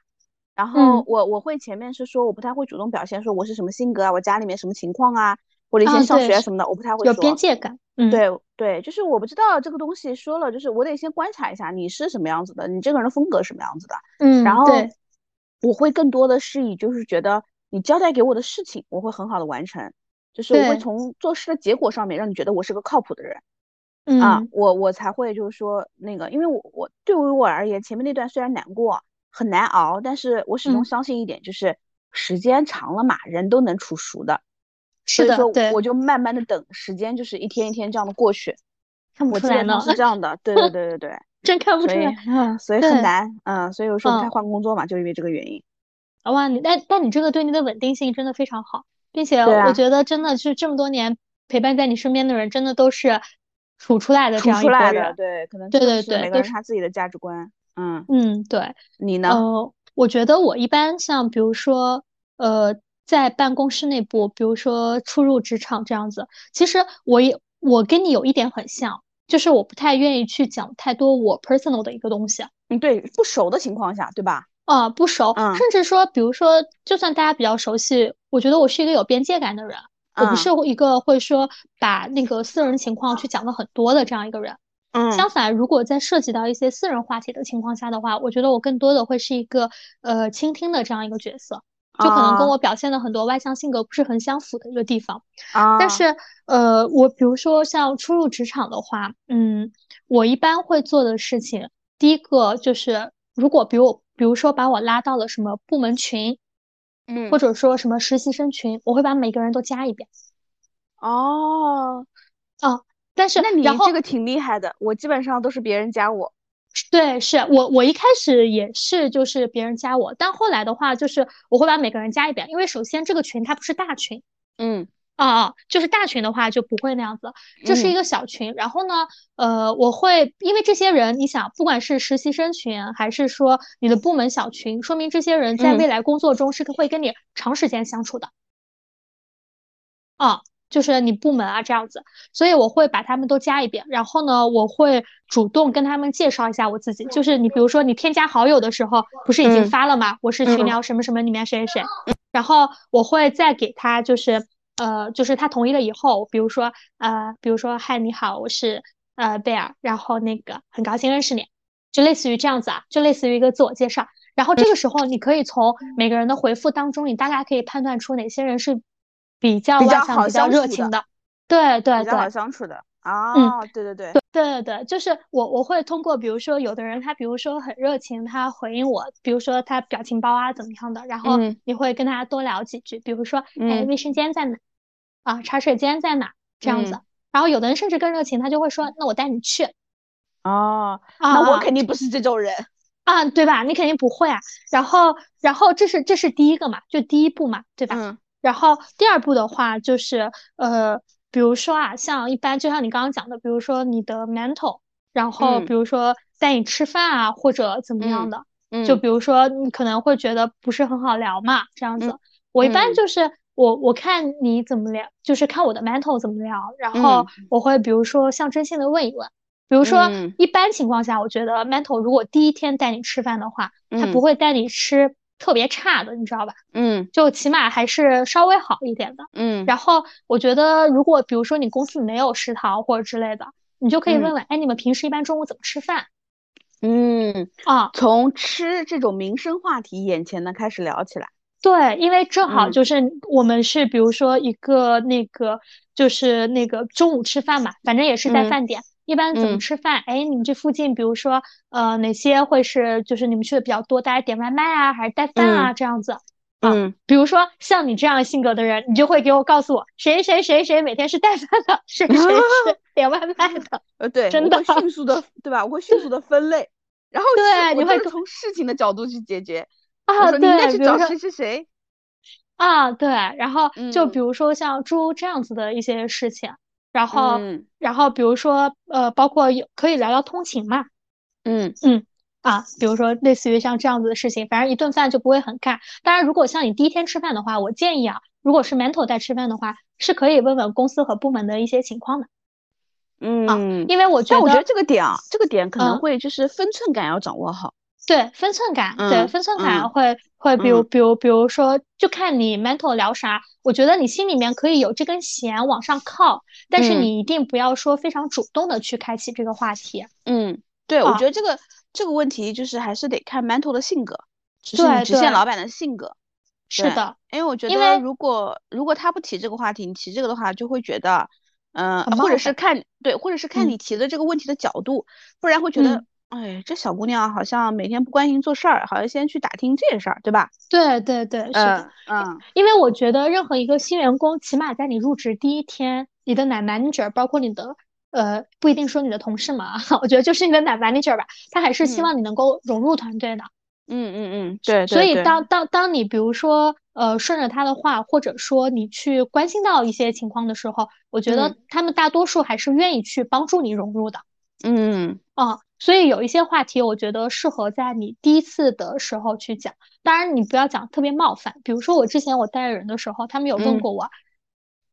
然后我我会前面是说我不太会主动表现说我是什么性格啊，我家里面什么情况啊，或者一些上学什么的，我不太会说。有边界感。嗯，对对，就是我不知道这个东西说了，就是我得先观察一下你是什么样子的，你这个人的风格什么样子的。嗯，然后我会更多的是以就是觉得你交代给我的事情，我会很好的完成，就是我会从做事的结果上面让你觉得我是个靠谱的人。啊，我我才会就是说那个，因为我我对于我而言，前面那段虽然难过很难熬，但是我始终相信一点，就是时间长了嘛，人都能处熟的。是的，对，我就慢慢的等时间，就是一天一天这样的过去。看不出来呢，是这样的，对对对对对，真看不出来，嗯，所以很难，嗯，所以我说不太换工作嘛，就因为这个原因。哇，你但但你这个对你的稳定性真的非常好，并且我觉得真的是这么多年陪伴在你身边的人，真的都是处出来的这样一波人，对，可能对对对，每个人他自己的价值观，嗯嗯，对，你呢？呃，我觉得我一般像比如说，呃。在办公室内部，比如说初入职场这样子，其实我也我跟你有一点很像，就是我不太愿意去讲太多我 personal 的一个东西。嗯，对，不熟的情况下，对吧？啊，不熟，甚至说，比如说，就算大家比较熟悉，我觉得我是一个有边界感的人，我不是一个会说把那个私人情况去讲的很多的这样一个人。嗯，相反，如果在涉及到一些私人话题的情况下的话，我觉得我更多的会是一个呃倾听的这样一个角色。就可能跟我表现的很多外向性格不是很相符的一个地方啊。但是，呃，我比如说像初入职场的话，嗯，我一般会做的事情，第一个就是，如果比如比如说把我拉到了什么部门群，嗯，或者说什么实习生群，我会把每个人都加一遍。哦，哦，但是那你这个挺厉害的，我基本上都是别人加我。对，是我我一开始也是，就是别人加我，但后来的话，就是我会把每个人加一遍，因为首先这个群它不是大群，嗯，啊啊，就是大群的话就不会那样子，这是一个小群，然后呢，呃，我会因为这些人，你想，不管是实习生群还是说你的部门小群，说明这些人在未来工作中是会跟你长时间相处的，啊。就是你部门啊这样子，所以我会把他们都加一遍，然后呢，我会主动跟他们介绍一下我自己。就是你比如说你添加好友的时候，不是已经发了吗？我是群聊什么什么里面谁谁谁，然后我会再给他就是呃，就是他同意了以后，比如说呃，比如说嗨你好，我是呃贝尔，然后那个很高兴认识你，就类似于这样子啊，就类似于一个自我介绍。然后这个时候你可以从每个人的回复当中，你大概可以判断出哪些人是。比较比较热情的，对对对，比较好相处的。啊，嗯，对对对，对对对，就是我我会通过，比如说有的人他比如说很热情，他回应我，比如说他表情包啊怎么样的，然后你会跟他多聊几句，比如说哎卫生间在哪？啊，茶水间在哪？这样子，然后有的人甚至更热情，他就会说那我带你去，哦，那我肯定不是这种人。啊，对吧？你肯定不会啊，然后然后这是这是第一个嘛，就第一步嘛，对吧？嗯。然后第二步的话就是，呃，比如说啊，像一般就像你刚刚讲的，比如说你的 mental，然后比如说带你吃饭啊，或者怎么样的，就。比如说你可能会觉得不是很好聊嘛，这样子。我一般就是我我看你怎么聊，就是看我的 mental 怎么聊，然后我会比如说象征性的问一问，比如说一般情况下，我觉得 mental 如果第一天带你吃饭的话，他不会带你吃。特别差的，你知道吧？嗯，就起码还是稍微好一点的。嗯，然后我觉得，如果比如说你公司没有食堂或者之类的，你就可以问问，哎，你们平时一般中午怎么吃饭？嗯啊，从吃这种民生话题眼前的开始聊起来。对，因为正好就是我们是比如说一个那个就是那个中午吃饭嘛，反正也是在饭点。一般怎么吃饭？哎，你们这附近，比如说，呃，哪些会是就是你们去的比较多？大家点外卖啊，还是带饭啊？这样子。嗯，比如说像你这样性格的人，你就会给我告诉我，谁谁谁谁每天是带饭的，谁谁是 点外卖的。呃，对，真的迅速的，对吧？我会迅速的分类，然后对，你会从事情的角度去解决。啊，对，去找谁谁谁。啊，对，然后就比如说像猪这样子的一些事情。然后，然后比如说，呃，包括有可以聊聊通勤嘛，嗯嗯啊，比如说类似于像这样子的事情，反正一顿饭就不会很干。当然，如果像你第一天吃饭的话，我建议啊，如果是 mental 带吃饭的话，是可以问问公司和部门的一些情况的。嗯，因为我觉得，但我觉得这个点啊，这个点可能会就是分寸感要掌握好。对分寸感，对分寸感会会，比如比如比如说，就看你 mental 聊啥。我觉得你心里面可以有这根弦往上靠，但是你一定不要说非常主动的去开启这个话题。嗯，对，我觉得这个这个问题就是还是得看 mental 的性格，就是直线老板的性格。是的，因为我觉得如果如果他不提这个话题，你提这个的话，就会觉得，嗯，或者是看对，或者是看你提的这个问题的角度，不然会觉得。哎，这小姑娘好像每天不关心做事儿，好像先去打听这些事儿，对吧？对对对，是的，嗯，因为我觉得任何一个新员工，起码在你入职第一天，你的奶 manager，包括你的呃，不一定说你的同事嘛，我觉得就是你的奶 manager 吧，他还是希望你能够融入团队的。嗯嗯嗯，对。所以当当当你比如说呃顺着他的话，或者说你去关心到一些情况的时候，我觉得他们大多数还是愿意去帮助你融入的。嗯啊。所以有一些话题，我觉得适合在你第一次的时候去讲。当然，你不要讲特别冒犯。比如说，我之前我带人的时候，他们有问过我，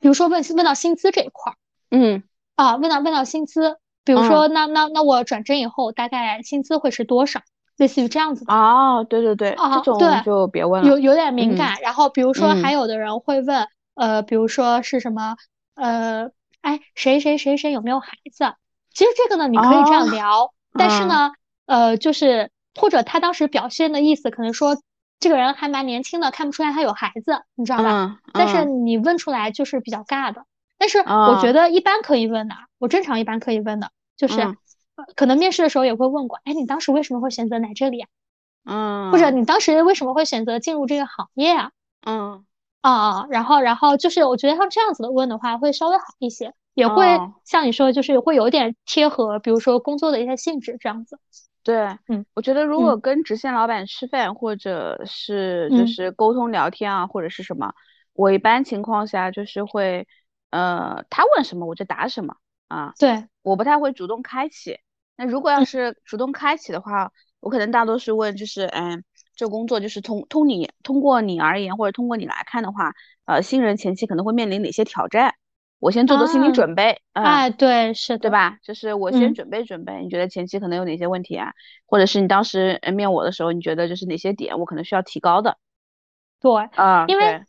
比如说问问到薪资这一块儿，嗯，啊，问到问到薪资，比如说，那那那我转正以后大概薪资会是多少？类似于这样子的。哦，对对对，这种就别问了，有有点敏感。然后比如说，还有的人会问，呃，比如说是什么，呃，哎，谁谁谁谁有没有孩子？其实这个呢，你可以这样聊。但是呢，呃，就是或者他当时表现的意思，可能说这个人还蛮年轻的，看不出来他有孩子，你知道吧？但是你问出来就是比较尬的。但是我觉得一般可以问的，我正常一般可以问的，就是可能面试的时候也会问过，哎，你当时为什么会选择来这里啊？嗯，或者你当时为什么会选择进入这个行业啊？嗯，啊，然后然后就是我觉得像这样子的问的话，会稍微好一些。也会像你说，就是会有点贴合，比如说工作的一些性质这样子。对，嗯，我觉得如果跟直线老板吃饭，或者是就是沟通聊天啊，或者是什么，我一般情况下就是会，呃，他问什么我就答什么啊。对，我不太会主动开启。那如果要是主动开启的话，我可能大多是问，就是，嗯，这工作就是通通你通过你而言，或者通过你来看的话，呃，新人前期可能会面临哪些挑战？我先做做心理准备，哎，对，是对吧？就是我先准备准备。你觉得前期可能有哪些问题啊？或者是你当时面我的时候，你觉得就是哪些点我可能需要提高的？对，啊，因为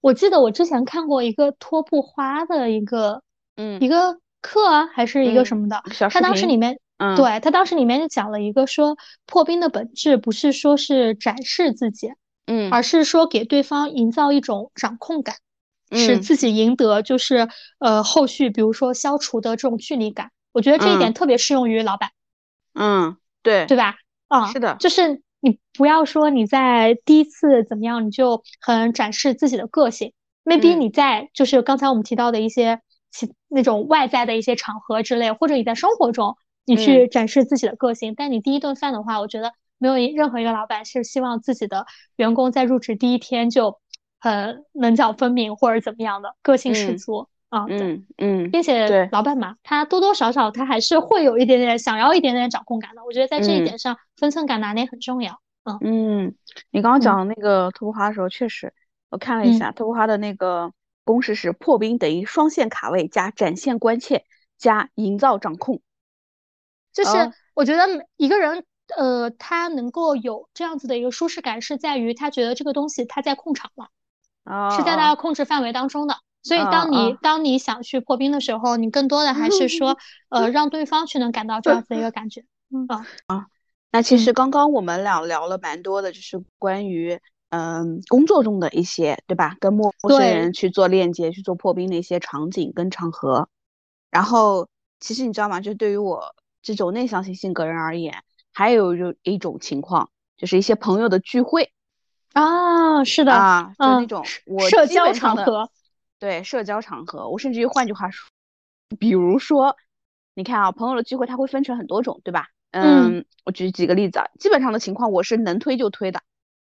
我记得我之前看过一个托布花的一个，嗯，一个课啊还是一个什么的，他当时里面，嗯，对他当时里面就讲了一个说，破冰的本质不是说是展示自己，嗯，而是说给对方营造一种掌控感。使自己赢得就是呃后续比如说消除的这种距离感，我觉得这一点特别适用于老板。嗯，对，对吧？啊，是的，就是你不要说你在第一次怎么样，你就很展示自己的个性。maybe 你在就是刚才我们提到的一些其那种外在的一些场合之类，或者你在生活中你去展示自己的个性。但你第一顿饭的话，我觉得没有任何一个老板是希望自己的员工在入职第一天就。很棱角分明或者怎么样的个性十足啊，嗯嗯，并且老板嘛，他多多少少他还是会有一点点想要一点点掌控感的。我觉得在这一点上，分寸感拿捏很重要。嗯嗯，你刚刚讲那个特布花的时候，确实我看了一下特布花的那个公式是破冰等于双线卡位加展现关切加营造掌控。就是我觉得一个人呃，他能够有这样子的一个舒适感，是在于他觉得这个东西他在控场了。是在他的控制范围当中的，所以当你当你想去破冰的时候，你更多的还是说，呃，让对方去能感到这样子的一个感觉。嗯啊，那其实刚刚我们俩聊了蛮多的，就是关于嗯工作中的一些，对吧？跟陌生人去做链接、去做破冰的一些场景跟场合。然后其实你知道吗？就对于我这种内向型性格人而言，还有就一种情况，就是一些朋友的聚会。啊，是的啊，就那种我社交场合，对社交场合，我甚至于换句话说，比如说，你看啊，朋友的聚会它会分成很多种，对吧？嗯，我举几个例子啊，基本上的情况我是能推就推的，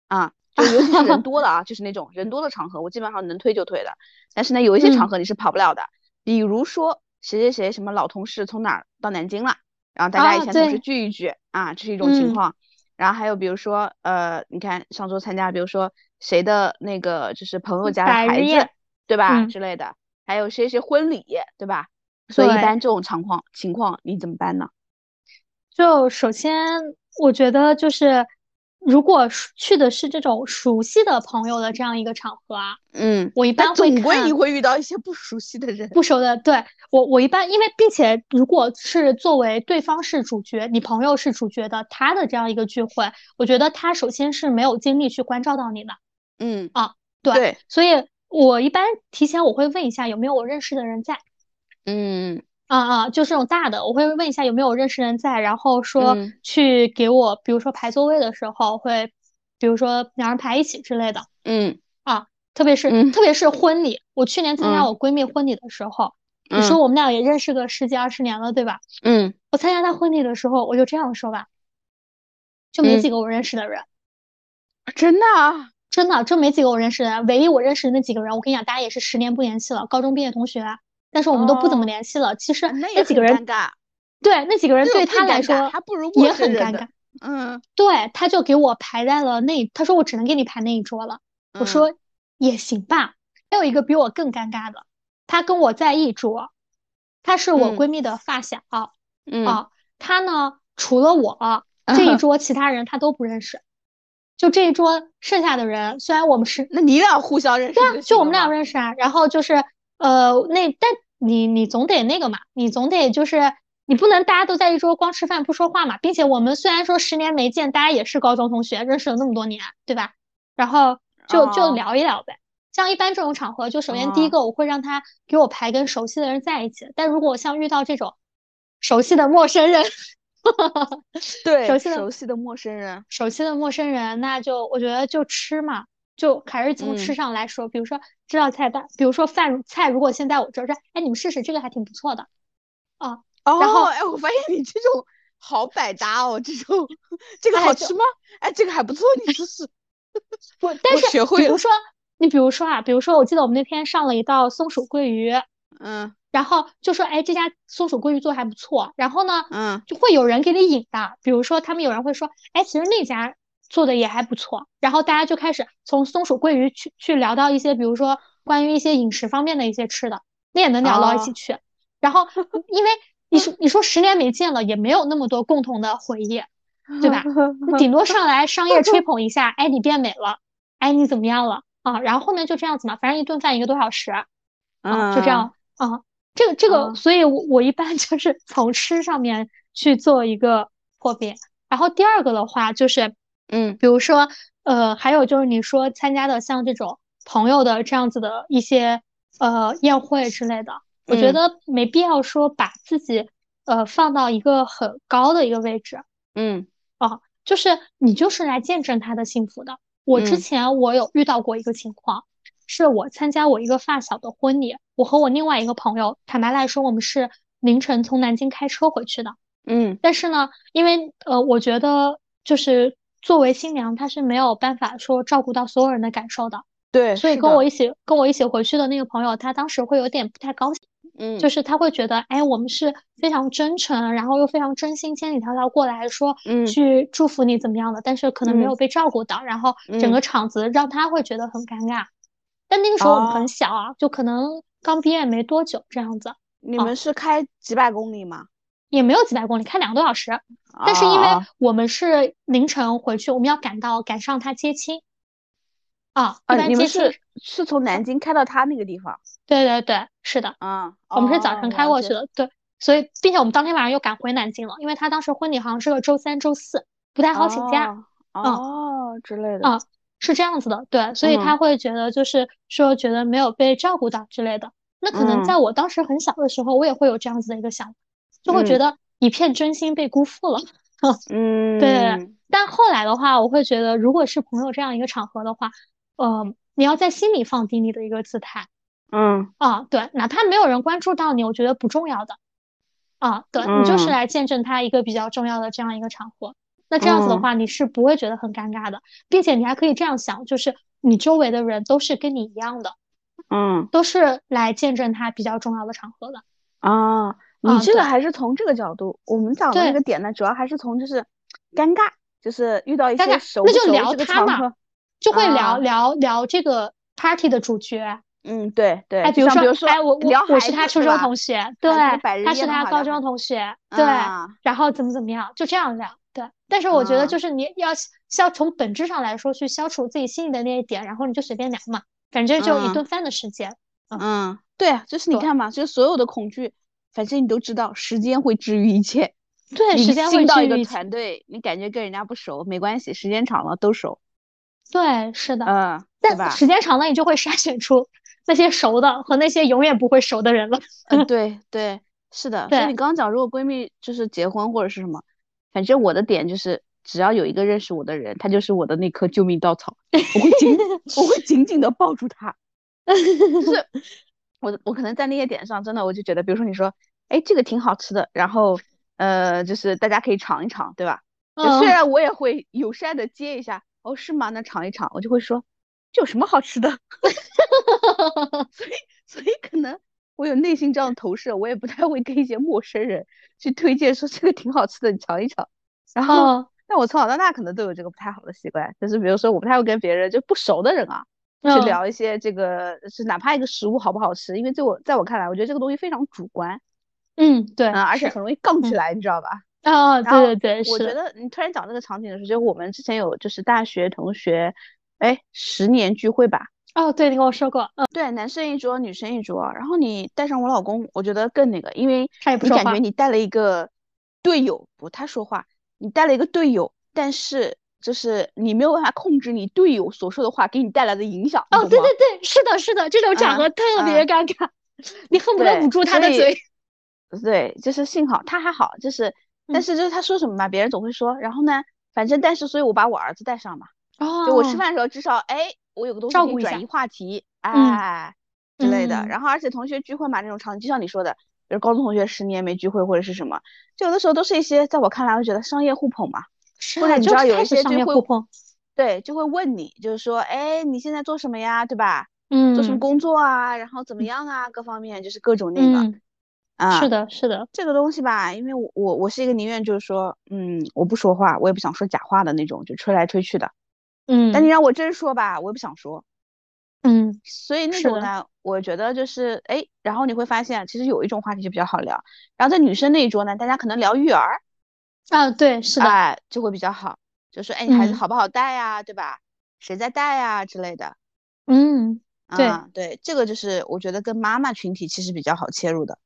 啊，就尤其是人 多的啊，就是那种人多的场合，我基本上能推就推的。但是呢，有一些场合你是跑不了的，比如说谁谁谁什么老同事从哪儿到南京了，然后大家以前同事聚一聚啊，这是一种情况。然后还有比如说，呃，你看上周参加，比如说谁的那个就是朋友家的孩子，对吧之类的，还有谁谁婚礼，对吧？所以一般这种情况情况你怎么办呢？就首先我觉得就是如果去的是这种熟悉的朋友的这样一个场合啊，嗯，我一般会总归你会遇到一些不熟悉的人，不熟的。对我，我一般因为并且如果是作为对方是主角，你朋友是主角的，他的这样一个聚会，我觉得他首先是没有精力去关照到你的。嗯啊，对，所以我一般提前我会问一下有没有我认识的人在。嗯。啊啊，就这种大的，我会问一下有没有认识人在，然后说去给我，比如说排座位的时候会，比如说两人排一起之类的。嗯啊，特别是特别是婚礼，我去年参加我闺蜜婚礼的时候，你说我们俩也认识个十几二十年了，对吧？嗯，我参加她婚礼的时候，我就这样说吧，就没几个我认识的人。真的？真的，就没几个我认识的人。唯一我认识的那几个人，我跟你讲，大家也是十年不联系了，高中毕业同学。但是我们都不怎么联系了。其实那几个人，对那几个人对他来说也很尴尬。嗯，对，他就给我排在了那，他说我只能给你排那一桌了。我说也行吧。还有一个比我更尴尬的，他跟我在一桌，他是我闺蜜的发小。嗯啊，他呢除了我 这一桌，其他人他都不认识。就这一桌剩下的人，虽然我们是，那你俩互相认识？对啊，就我们俩认识啊。然后就是呃，那但。你你总得那个嘛，你总得就是你不能大家都在一桌光吃饭不说话嘛，并且我们虽然说十年没见，大家也是高中同学，认识了那么多年，对吧？然后就就聊一聊呗。像一般这种场合，就首先第一个我会让他给我排跟熟悉的人在一起，但如果像遇到这种熟悉的陌生人，对，熟悉的熟悉的陌生人，熟悉的陌生人，那就我觉得就吃嘛。就还是从吃上来说，比如说这道菜单，比如说饭菜，如果先在我这儿，哎，你们试试这个还挺不错的，啊，然后哎，我发现你这种好百搭哦，这种这个好吃吗？哎，这个还不错，你试试。我但是比如说你比如说啊，比如说我记得我们那天上了一道松鼠桂鱼，嗯，然后就说哎这家松鼠桂鱼做还不错，然后呢，嗯，就会有人给你引的，比如说他们有人会说，哎，其实那家。做的也还不错，然后大家就开始从松鼠桂鱼去去聊到一些，比如说关于一些饮食方面的一些吃的，那也能聊到一起去。然后 因为你说你说十年没见了，也没有那么多共同的回忆，对吧？顶多上来 商业吹捧一下，哎，你变美了，哎，你怎么样了啊？然后后面就这样子嘛，反正一顿饭一个多小时，啊，就这样啊。这个这个，所以我我一般就是 从吃上面去做一个破冰。然后第二个的话就是。嗯，比如说，呃，还有就是你说参加的像这种朋友的这样子的一些呃宴会之类的，我觉得没必要说把自己呃放到一个很高的一个位置。嗯，啊，就是你就是来见证他的幸福的。我之前我有遇到过一个情况，是我参加我一个发小的婚礼，我和我另外一个朋友，坦白来说，我们是凌晨从南京开车回去的。嗯，但是呢，因为呃，我觉得就是。作为新娘，她是没有办法说照顾到所有人的感受的。对，所以跟我一起跟我一起回去的那个朋友，他当时会有点不太高兴。嗯，就是他会觉得，哎，我们是非常真诚，然后又非常真心，千里迢迢过来说，嗯，去祝福你怎么样的，但是可能没有被照顾到，然后整个场子让他会觉得很尴尬。但那个时候我们很小啊，就可能刚毕业没多久这样子。你们是开几百公里吗？也没有几百公里，开两个多小时。但是因为我们是凌晨回去，我们要赶到赶上他接亲。啊，一般接亲是从南京开到他那个地方。对对对，是的。啊，我们是早晨开过去的。对，所以并且我们当天晚上又赶回南京了，因为他当时婚礼好像是个周三、周四，不太好请假。哦，之类的。啊，是这样子的。对，所以他会觉得就是说觉得没有被照顾到之类的。那可能在我当时很小的时候，我也会有这样子的一个想法。就会觉得一片真心被辜负了，嗯，对。但后来的话，我会觉得，如果是朋友这样一个场合的话，呃，你要在心里放低你的一个姿态，嗯，啊，对，哪怕没有人关注到你，我觉得不重要的，啊，对你就是来见证他一个比较重要的这样一个场合。那这样子的话，你是不会觉得很尴尬的，并且你还可以这样想，就是你周围的人都是跟你一样的，嗯，都是来见证他比较重要的场合的，啊。你这个还是从这个角度，我们讲的那个点呢，主要还是从就是尴尬，就是遇到一些熟那就聊他嘛，就会聊聊聊这个 party 的主角。嗯，对对。哎，比如说，哎，我我我是他初中同学，对，他是他高中同学，对，然后怎么怎么样，就这样聊。对，但是我觉得就是你要消从本质上来说去消除自己心里的那一点，然后你就随便聊嘛，反正就一顿饭的时间。嗯，对啊，就是你看嘛，就是所有的恐惧，反正你都知道，时间会治愈一切。对，时间会新到一个团队，你感觉跟人家不熟没关系，时间长了都熟。对，是的，嗯，但时间长了，你就会筛选出那些熟的和那些永远不会熟的人了。嗯，对对，是的。所以你刚刚讲，如果闺蜜就是结婚或者是什么，反正我的点就是，只要有一个认识我的人，他就是我的那棵救命稻草，我会紧，我会紧紧的抱住他。就是我，我可能在那些点上，真的我就觉得，比如说你说，哎，这个挺好吃的，然后呃，就是大家可以尝一尝，对吧？虽然我也会友善的接一下。哦，是吗？那尝一尝，我就会说，这有什么好吃的？所以，所以可能我有内心这样的投射，我也不太会跟一些陌生人去推荐说这个挺好吃的，你尝一尝。然后，但我从小到大可能都有这个不太好的习惯，就是比如说我不太会跟别人就不熟的人啊，去聊一些这个是哪怕一个食物好不好吃，因为在我在我看来，我觉得这个东西非常主观。嗯，对，嗯，而且很容易杠起来，你知道吧？哦，对对对，我觉得你突然讲这个场景的时候，就我们之前有就是大学同学，哎，十年聚会吧。哦，对你跟我说过，嗯，对，男生一桌，女生一桌，然后你带上我老公，我觉得更那个，因为他也不你感觉你带了一个队友，不太说话，你带了一个队友，但是就是你没有办法控制你队友所说的话给你带来的影响。哦，对对对，是的，是的，这种场合特别尴尬，你恨不得捂住他的嘴。对，就是幸好他还好，就是。但是就是他说什么嘛，别人总会说。然后呢，反正但是，所以我把我儿子带上嘛。哦。就我吃饭的时候，至少哎，我有个东西可以转移话题，哎之类的。然后，而且同学聚会嘛，那种场景，就像你说的，比如高中同学十年没聚会或者是什么，就有的时候都是一些在我看来，我觉得商业互捧嘛。是。或者你知道有一些就会，碰。对，就会问你，就是说，哎，你现在做什么呀？对吧？嗯。做什么工作啊？然后怎么样啊？各方面就是各种那个。啊，是的，是的，这个东西吧，因为我我我是一个宁愿就是说，嗯，我不说话，我也不想说假话的那种，就吹来吹去的，嗯。但你让我真说吧，我也不想说，嗯。所以那种呢，我觉得就是，哎，然后你会发现，其实有一种话题就比较好聊，然后在女生那一桌呢，大家可能聊育儿，啊，对，是的，哎，就会比较好，就说，哎，你孩子好不好带呀，对吧？谁在带呀之类的，嗯，对对，这个就是我觉得跟妈妈群体其实比较好切入的。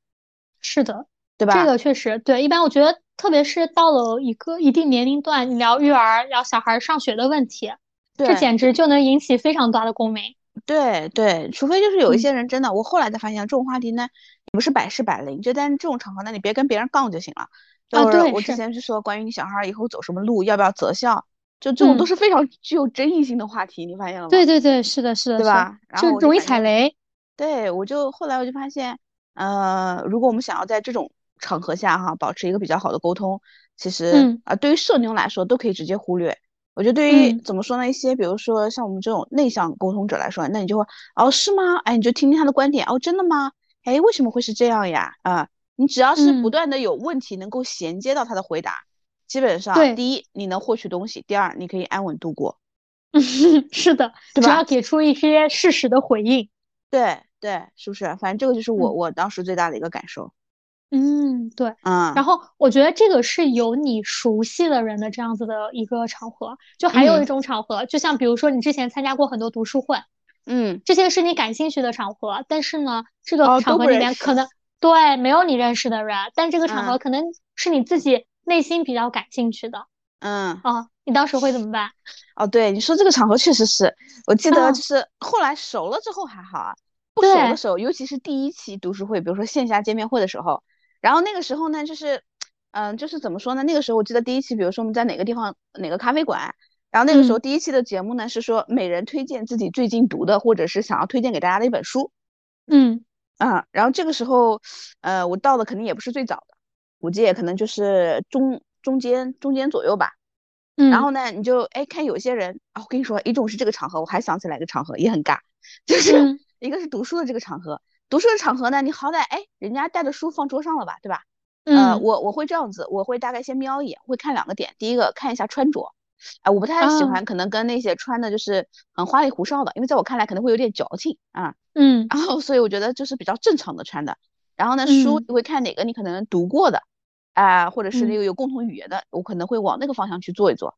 是的，对吧？这个确实对。一般我觉得，特别是到了一个一定年龄段，你聊育儿、聊小孩上学的问题，这简直就能引起非常大的共鸣。对对，除非就是有一些人真的，我后来才发现，这种话题呢，不是百试百灵。就但是这种场合呢，你别跟别人杠就行了。啊，对，我之前是说关于你小孩以后走什么路，要不要择校，就这种都是非常具有争议性的话题，你发现了吗？对对对，是的，是的，对吧？就容易踩雷。对，我就后来我就发现。呃，如果我们想要在这种场合下哈保持一个比较好的沟通，其实啊，对于社牛来说都可以直接忽略。我觉得对于怎么说呢，一些比如说像我们这种内向沟通者来说，那你就会哦是吗？哎，你就听听他的观点哦，真的吗？哎，为什么会是这样呀？啊，你只要是不断的有问题能够衔接到他的回答，基本上第一你能获取东西，第二你可以安稳度过。是的，只要给出一些事实的回应。对。对，是不是？反正这个就是我我当时最大的一个感受。嗯，对，嗯。然后我觉得这个是有你熟悉的人的这样子的一个场合。就还有一种场合，就像比如说你之前参加过很多读书会，嗯，这些是你感兴趣的场合。但是呢，这个场合里面可能对没有你认识的人，但这个场合可能是你自己内心比较感兴趣的。嗯，哦，你当时会怎么办？哦，对，你说这个场合确实是我记得，就是后来熟了之后还好啊。不熟的时候，尤其是第一期读书会，比如说线下见面会的时候，然后那个时候呢，就是，嗯，就是怎么说呢？那个时候我记得第一期，比如说我们在哪个地方哪个咖啡馆，然后那个时候第一期的节目呢是说每人推荐自己最近读的或者是想要推荐给大家的一本书，嗯啊，然后这个时候，呃，我到的肯定也不是最早的，估计也可能就是中中间中间左右吧，嗯，然后呢，你就哎看有些人啊，我跟你说，一种是这个场合，我还想起来一个场合也很尬，就是。一个是读书的这个场合，读书的场合呢，你好歹哎，人家带的书放桌上了吧，对吧？呃，我我会这样子，我会大概先瞄一眼，会看两个点。第一个看一下穿着，哎，我不太喜欢可能跟那些穿的就是很花里胡哨的，因为在我看来可能会有点矫情啊。嗯。然后所以我觉得就是比较正常的穿的。然后呢，书你会看哪个你可能读过的，啊，或者是那个有共同语言的，我可能会往那个方向去做一做。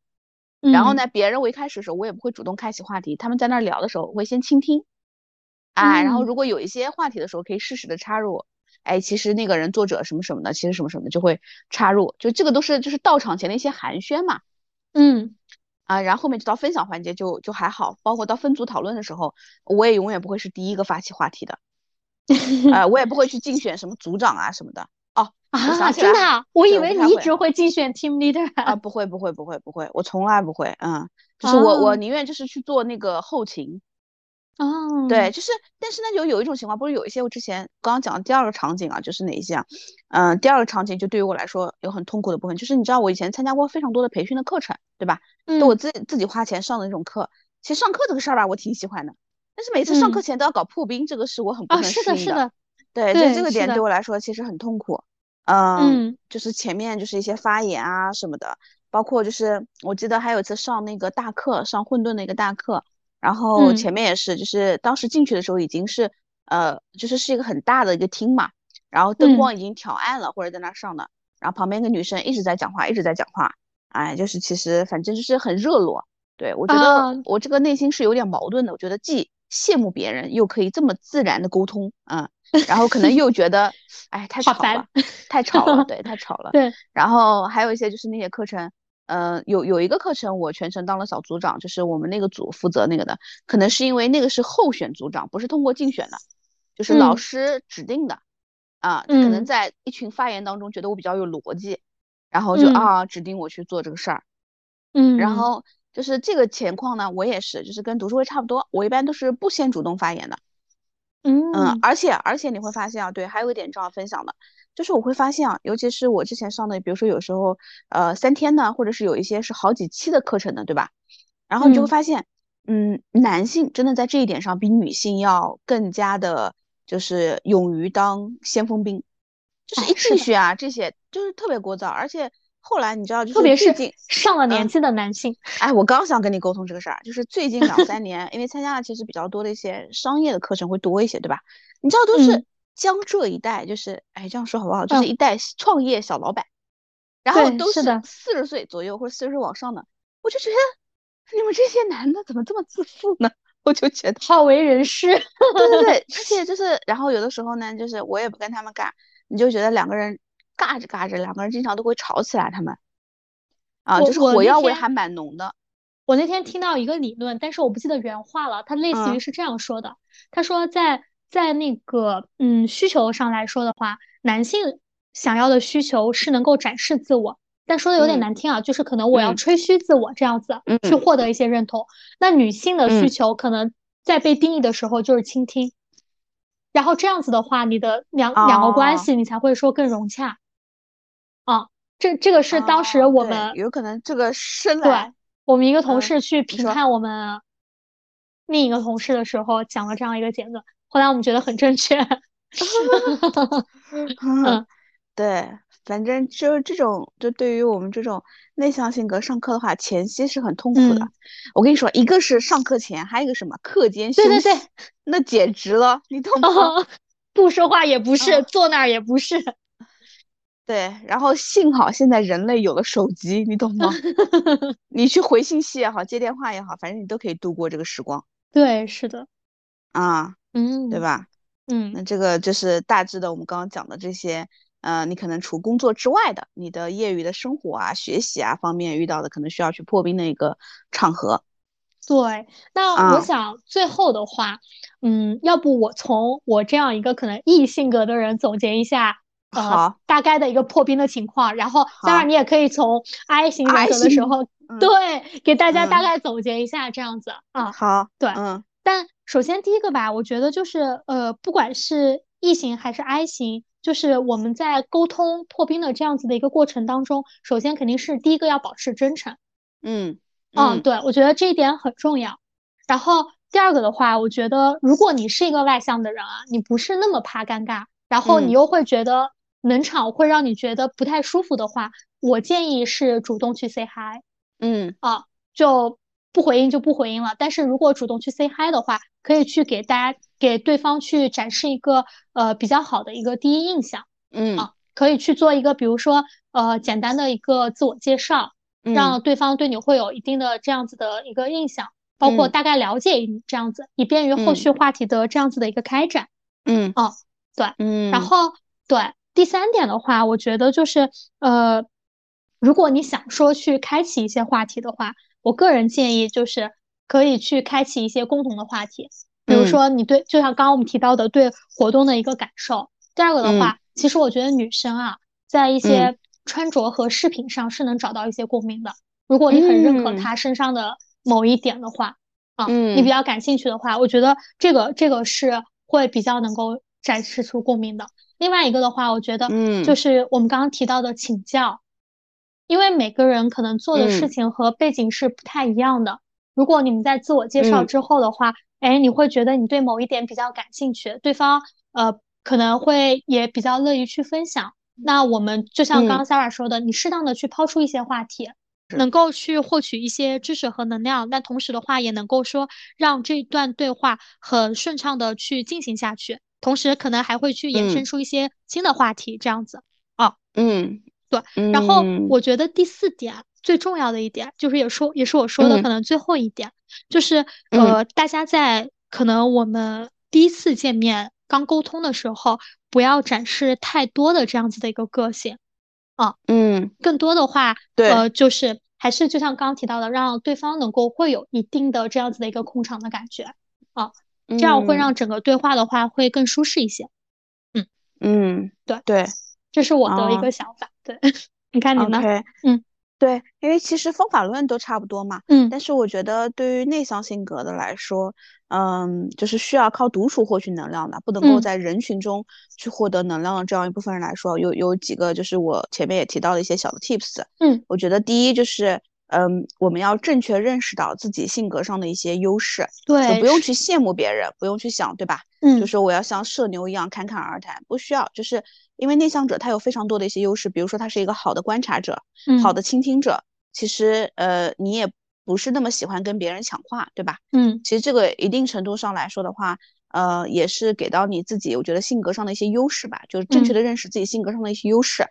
然后呢，别人我一开始的时候我也不会主动开启话题，他们在那儿聊的时候我会先倾听，啊，然后如果有一些话题的时候可以适时的插入，哎，其实那个人作者什么什么的，其实什么什么的就会插入，就这个都是就是到场前的一些寒暄嘛，嗯。啊，然后后面就到分享环节就就还好，包括到分组讨论的时候，我也永远不会是第一个发起话题的，呃，我也不会去竞选什么组长啊什么的。哦，啊，真的，我以为你一直会竞选 team leader 啊，不会不会不会不会，我从来不会，嗯，就是我我宁愿就是去做那个后勤。哦，对，就是，但是呢，有有一种情况，不是有一些我之前刚刚讲的第二个场景啊，就是哪一些啊？嗯，第二个场景就对于我来说有很痛苦的部分，就是你知道我以前参加过非常多的培训的课程，对吧？嗯，我自自己花钱上的那种课，其实上课这个事儿吧，我挺喜欢的，但是每次上课前都要搞破冰，这个是我很不能适应的。是的，是的。对，所以这个点对我来说其实很痛苦。嗯，就是前面就是一些发言啊什么的，包括就是我记得还有一次上那个大课，上混沌的一个大课。然后前面也是，就是当时进去的时候已经是，呃，就是是一个很大的一个厅嘛，然后灯光已经调暗了，或者在那上的，然后旁边一个女生一直在讲话，一直在讲话，哎，就是其实反正就是很热络，对我觉得我这个内心是有点矛盾的，我觉得既羡慕别人，又可以这么自然的沟通，嗯，然后可能又觉得，哎，太吵了，太吵了，对，太吵了，对，然后还有一些就是那些课程。呃，有有一个课程我全程当了小组长，就是我们那个组负责那个的，可能是因为那个是候选组长，不是通过竞选的，就是老师指定的，啊，可能在一群发言当中觉得我比较有逻辑，然后就啊指定我去做这个事儿，嗯，然后就是这个情况呢，我也是，就是跟读书会差不多，我一般都是不先主动发言的，嗯嗯，而且而且你会发现啊，对，还有一点重要分享的。就是我会发现啊，尤其是我之前上的，比如说有时候，呃，三天呢，或者是有一些是好几期的课程的，对吧？然后你就会发现，嗯，男性真的在这一点上比女性要更加的，就是勇于当先锋兵，就是一进去啊，这些就是特别聒噪，而且后来你知道，就是特别是上了年纪的男性，哎，我刚想跟你沟通这个事儿，就是最近两三年，因为参加了其实比较多的一些商业的课程会多一些，对吧？你知道都是。江浙一带就是，哎，这样说好不好？就是一代创业小老板，然后都是四十岁左右或者四十岁往上的，我就觉得你们这些男的怎么这么自负呢？我就觉得好为人师。对对对，而且就是，然后有的时候呢，就是我也不跟他们干，你就觉得两个人尬着尬着，两个人经常都会吵起来。他们啊，就是火药味还蛮浓的。我那天听到一个理论，但是我不记得原话了，他类似于是这样说的，他说在。在那个嗯需求上来说的话，男性想要的需求是能够展示自我，但说的有点难听啊，就是可能我要吹嘘自我这样子去获得一些认同。那女性的需求可能在被定义的时候就是倾听，然后这样子的话，你的两两个关系你才会说更融洽。啊，这这个是当时我们有可能这个深来，对我们一个。同事去评判我们另一个同事的时候讲了这样一个结论。后来我们觉得很正确，嗯，对，反正就是这种，就对于我们这种内向性格上课的话，前期是很痛苦的。我跟你说，一个是上课前，还有一个什么课间休息，对对对，那简直了，你懂吗？不说话也不是，坐那儿也不是。对，然后幸好现在人类有了手机，你懂吗？你去回信息也好，接电话也好，反正你都可以度过这个时光。对，是的，啊。嗯，对吧？嗯，那这个就是大致的，我们刚刚讲的这些，呃，你可能除工作之外的，你的业余的生活啊、学习啊方面遇到的，可能需要去破冰的一个场合。对，那我想最后的话，嗯，要不我从我这样一个可能 E 性格的人总结一下，呃，大概的一个破冰的情况，然后当然你也可以从 I 型人格的时候，对，给大家大概总结一下这样子啊。好，对，嗯。但首先第一个吧，我觉得就是呃，不管是 E 型还是 I 型，就是我们在沟通破冰的这样子的一个过程当中，首先肯定是第一个要保持真诚。嗯嗯，对，我觉得这一点很重要。然后第二个的话，我觉得如果你是一个外向的人啊，你不是那么怕尴尬，然后你又会觉得冷场会让你觉得不太舒服的话，我建议是主动去 say hi。嗯啊，就。不回应就不回应了，但是如果主动去 say hi 的话，可以去给大家给对方去展示一个呃比较好的一个第一印象，嗯。啊，可以去做一个比如说呃简单的一个自我介绍，让对方对你会有一定的这样子的一个印象，包括大概了解你这样子，以便于后续话题的这样子的一个开展。嗯，哦，对，嗯，然后对第三点的话，我觉得就是呃，如果你想说去开启一些话题的话，我个人建议就是可以去开启一些共同的话题，比如说你对，就像刚刚我们提到的对活动的一个感受。第二个的话，其实我觉得女生啊，在一些穿着和饰品上是能找到一些共鸣的。如果你很认可她身上的某一点的话，啊，你比较感兴趣的话，我觉得这个这个是会比较能够展示出共鸣的。另外一个的话，我觉得，就是我们刚刚提到的请教，因为每个人可能做的事情和背景是不太一样的。如果你们在自我介绍之后的话，哎，你会觉得你对某一点比较感兴趣，对方呃可能会也比较乐于去分享。那我们就像刚刚 Sarah 说的，你适当的去抛出一些话题，能够去获取一些知识和能量。那同时的话，也能够说让这段对话很顺畅的去进行下去。同时，可能还会去衍生出一些新的话题，这样子。哦，嗯，对。然后我觉得第四点最重要的一点，就是也说也是我说的可能最后一点，就是呃，大家在可能我们第一次见面。刚沟通的时候，不要展示太多的这样子的一个个性，啊，嗯，更多的话，对，呃，就是还是就像刚刚提到的，让对方能够会有一定的这样子的一个控场的感觉，啊，这样会让整个对话的话会更舒适一些，嗯。嗯，对。对，这是我的一个想法，对，你看你呢？嗯。对，因为其实方法论都差不多嘛，嗯，但是我觉得对于内向性格的来说，嗯，就是需要靠独处获取能量的，不能够在人群中去获得能量的这样一部分人来说，有有几个就是我前面也提到的一些小的 tips，嗯，我觉得第一就是，嗯，我们要正确认识到自己性格上的一些优势，对，不用去羡慕别人，不用去想，对吧？嗯，就是我要像社牛一样侃侃而谈，不需要，就是。因为内向者他有非常多的一些优势，比如说他是一个好的观察者，好的倾听者。其实，呃，你也不是那么喜欢跟别人抢话，对吧？嗯，其实这个一定程度上来说的话，呃，也是给到你自己，我觉得性格上的一些优势吧，就是正确的认识自己性格上的一些优势。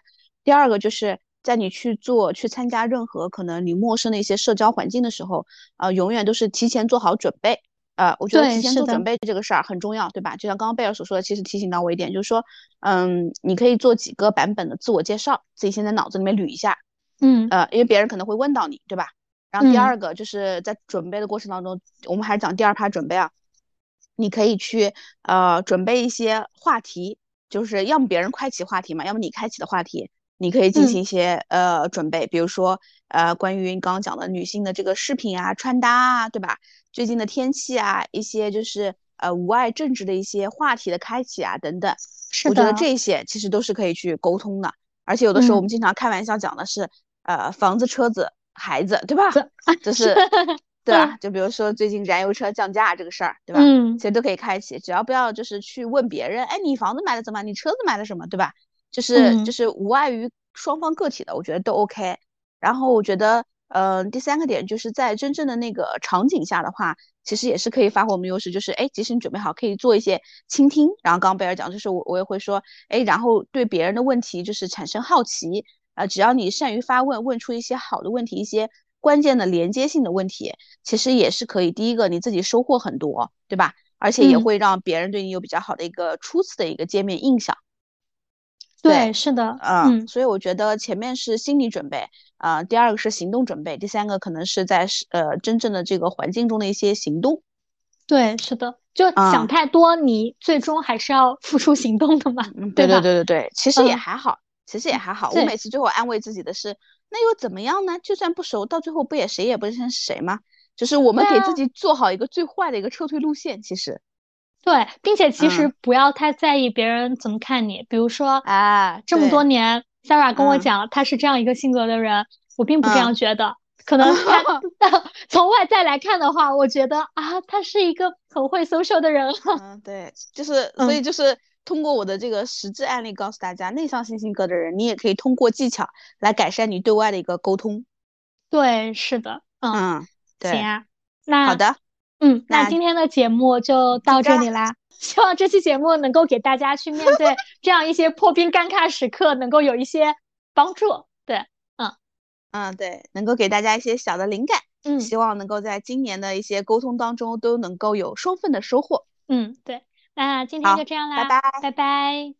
第二个就是在你去做、去参加任何可能你陌生的一些社交环境的时候，呃，永远都是提前做好准备。呃，我觉得提前做准备这个事儿很重要，对吧？就像刚刚贝尔所说的，其实提醒到我一点，就是说，嗯，你可以做几个版本的自我介绍，自己先在脑子里面捋一下，嗯，呃，因为别人可能会问到你，对吧？然后第二个就是在准备的过程当中，我们还是讲第二趴准备啊，你可以去呃准备一些话题，就是要么别人开启话题嘛，要么你开启的话题，你可以进行一些呃准备，比如说呃关于你刚刚讲的女性的这个饰品啊、穿搭啊，对吧？最近的天气啊，一些就是呃无碍政治的一些话题的开启啊，等等，我觉得这些其实都是可以去沟通的。而且有的时候我们经常开玩笑讲的是，呃，房子、车子、孩子，对吧？就是 对吧？就比如说最近燃油车降价这个事儿，对吧？嗯，其实都可以开启，只要不要就是去问别人，哎，你房子买的怎么？你车子买的什么？对吧？就是就是无碍于双方个体的，我觉得都 OK。然后我觉得。嗯，第三个点就是在真正的那个场景下的话，其实也是可以发挥我们优势，就是哎，即使你准备好，可以做一些倾听。然后刚刚贝尔讲，就是我我也会说，哎，然后对别人的问题就是产生好奇啊，只要你善于发问，问出一些好的问题，一些关键的连接性的问题，其实也是可以。第一个你自己收获很多，对吧？而且也会让别人对你有比较好的一个初次的一个见面印象。对，是的，嗯，所以我觉得前面是心理准备，啊，第二个是行动准备，第三个可能是在呃真正的这个环境中的一些行动。对，是的，就想太多，你最终还是要付出行动的嘛，对对对对对，其实也还好，其实也还好。我每次最后安慰自己的是，那又怎么样呢？就算不熟，到最后不也谁也不认识谁吗？就是我们给自己做好一个最坏的一个撤退路线，其实。对，并且其实不要太在意别人怎么看你。比如说，啊，这么多年，Sarah 跟我讲他是这样一个性格的人，我并不这样觉得。可 能他 从外在来看的话，我觉得啊，他是一个很会 social 的人。嗯，对，就是所以就是通过我的这个实质案例告诉大家，内向性性格的人，你也可以通过技巧来改善你对外的一个沟通。对，是的，嗯，对，行啊，那好的。嗯，那今天的节目就到这里啦。希望这期节目能够给大家去面对 这样一些破冰尴尬时刻，能够有一些帮助。对，嗯，嗯，对，能够给大家一些小的灵感。嗯，希望能够在今年的一些沟通当中都能够有双份的收获。嗯，对，那今天就这样啦，拜拜，拜拜。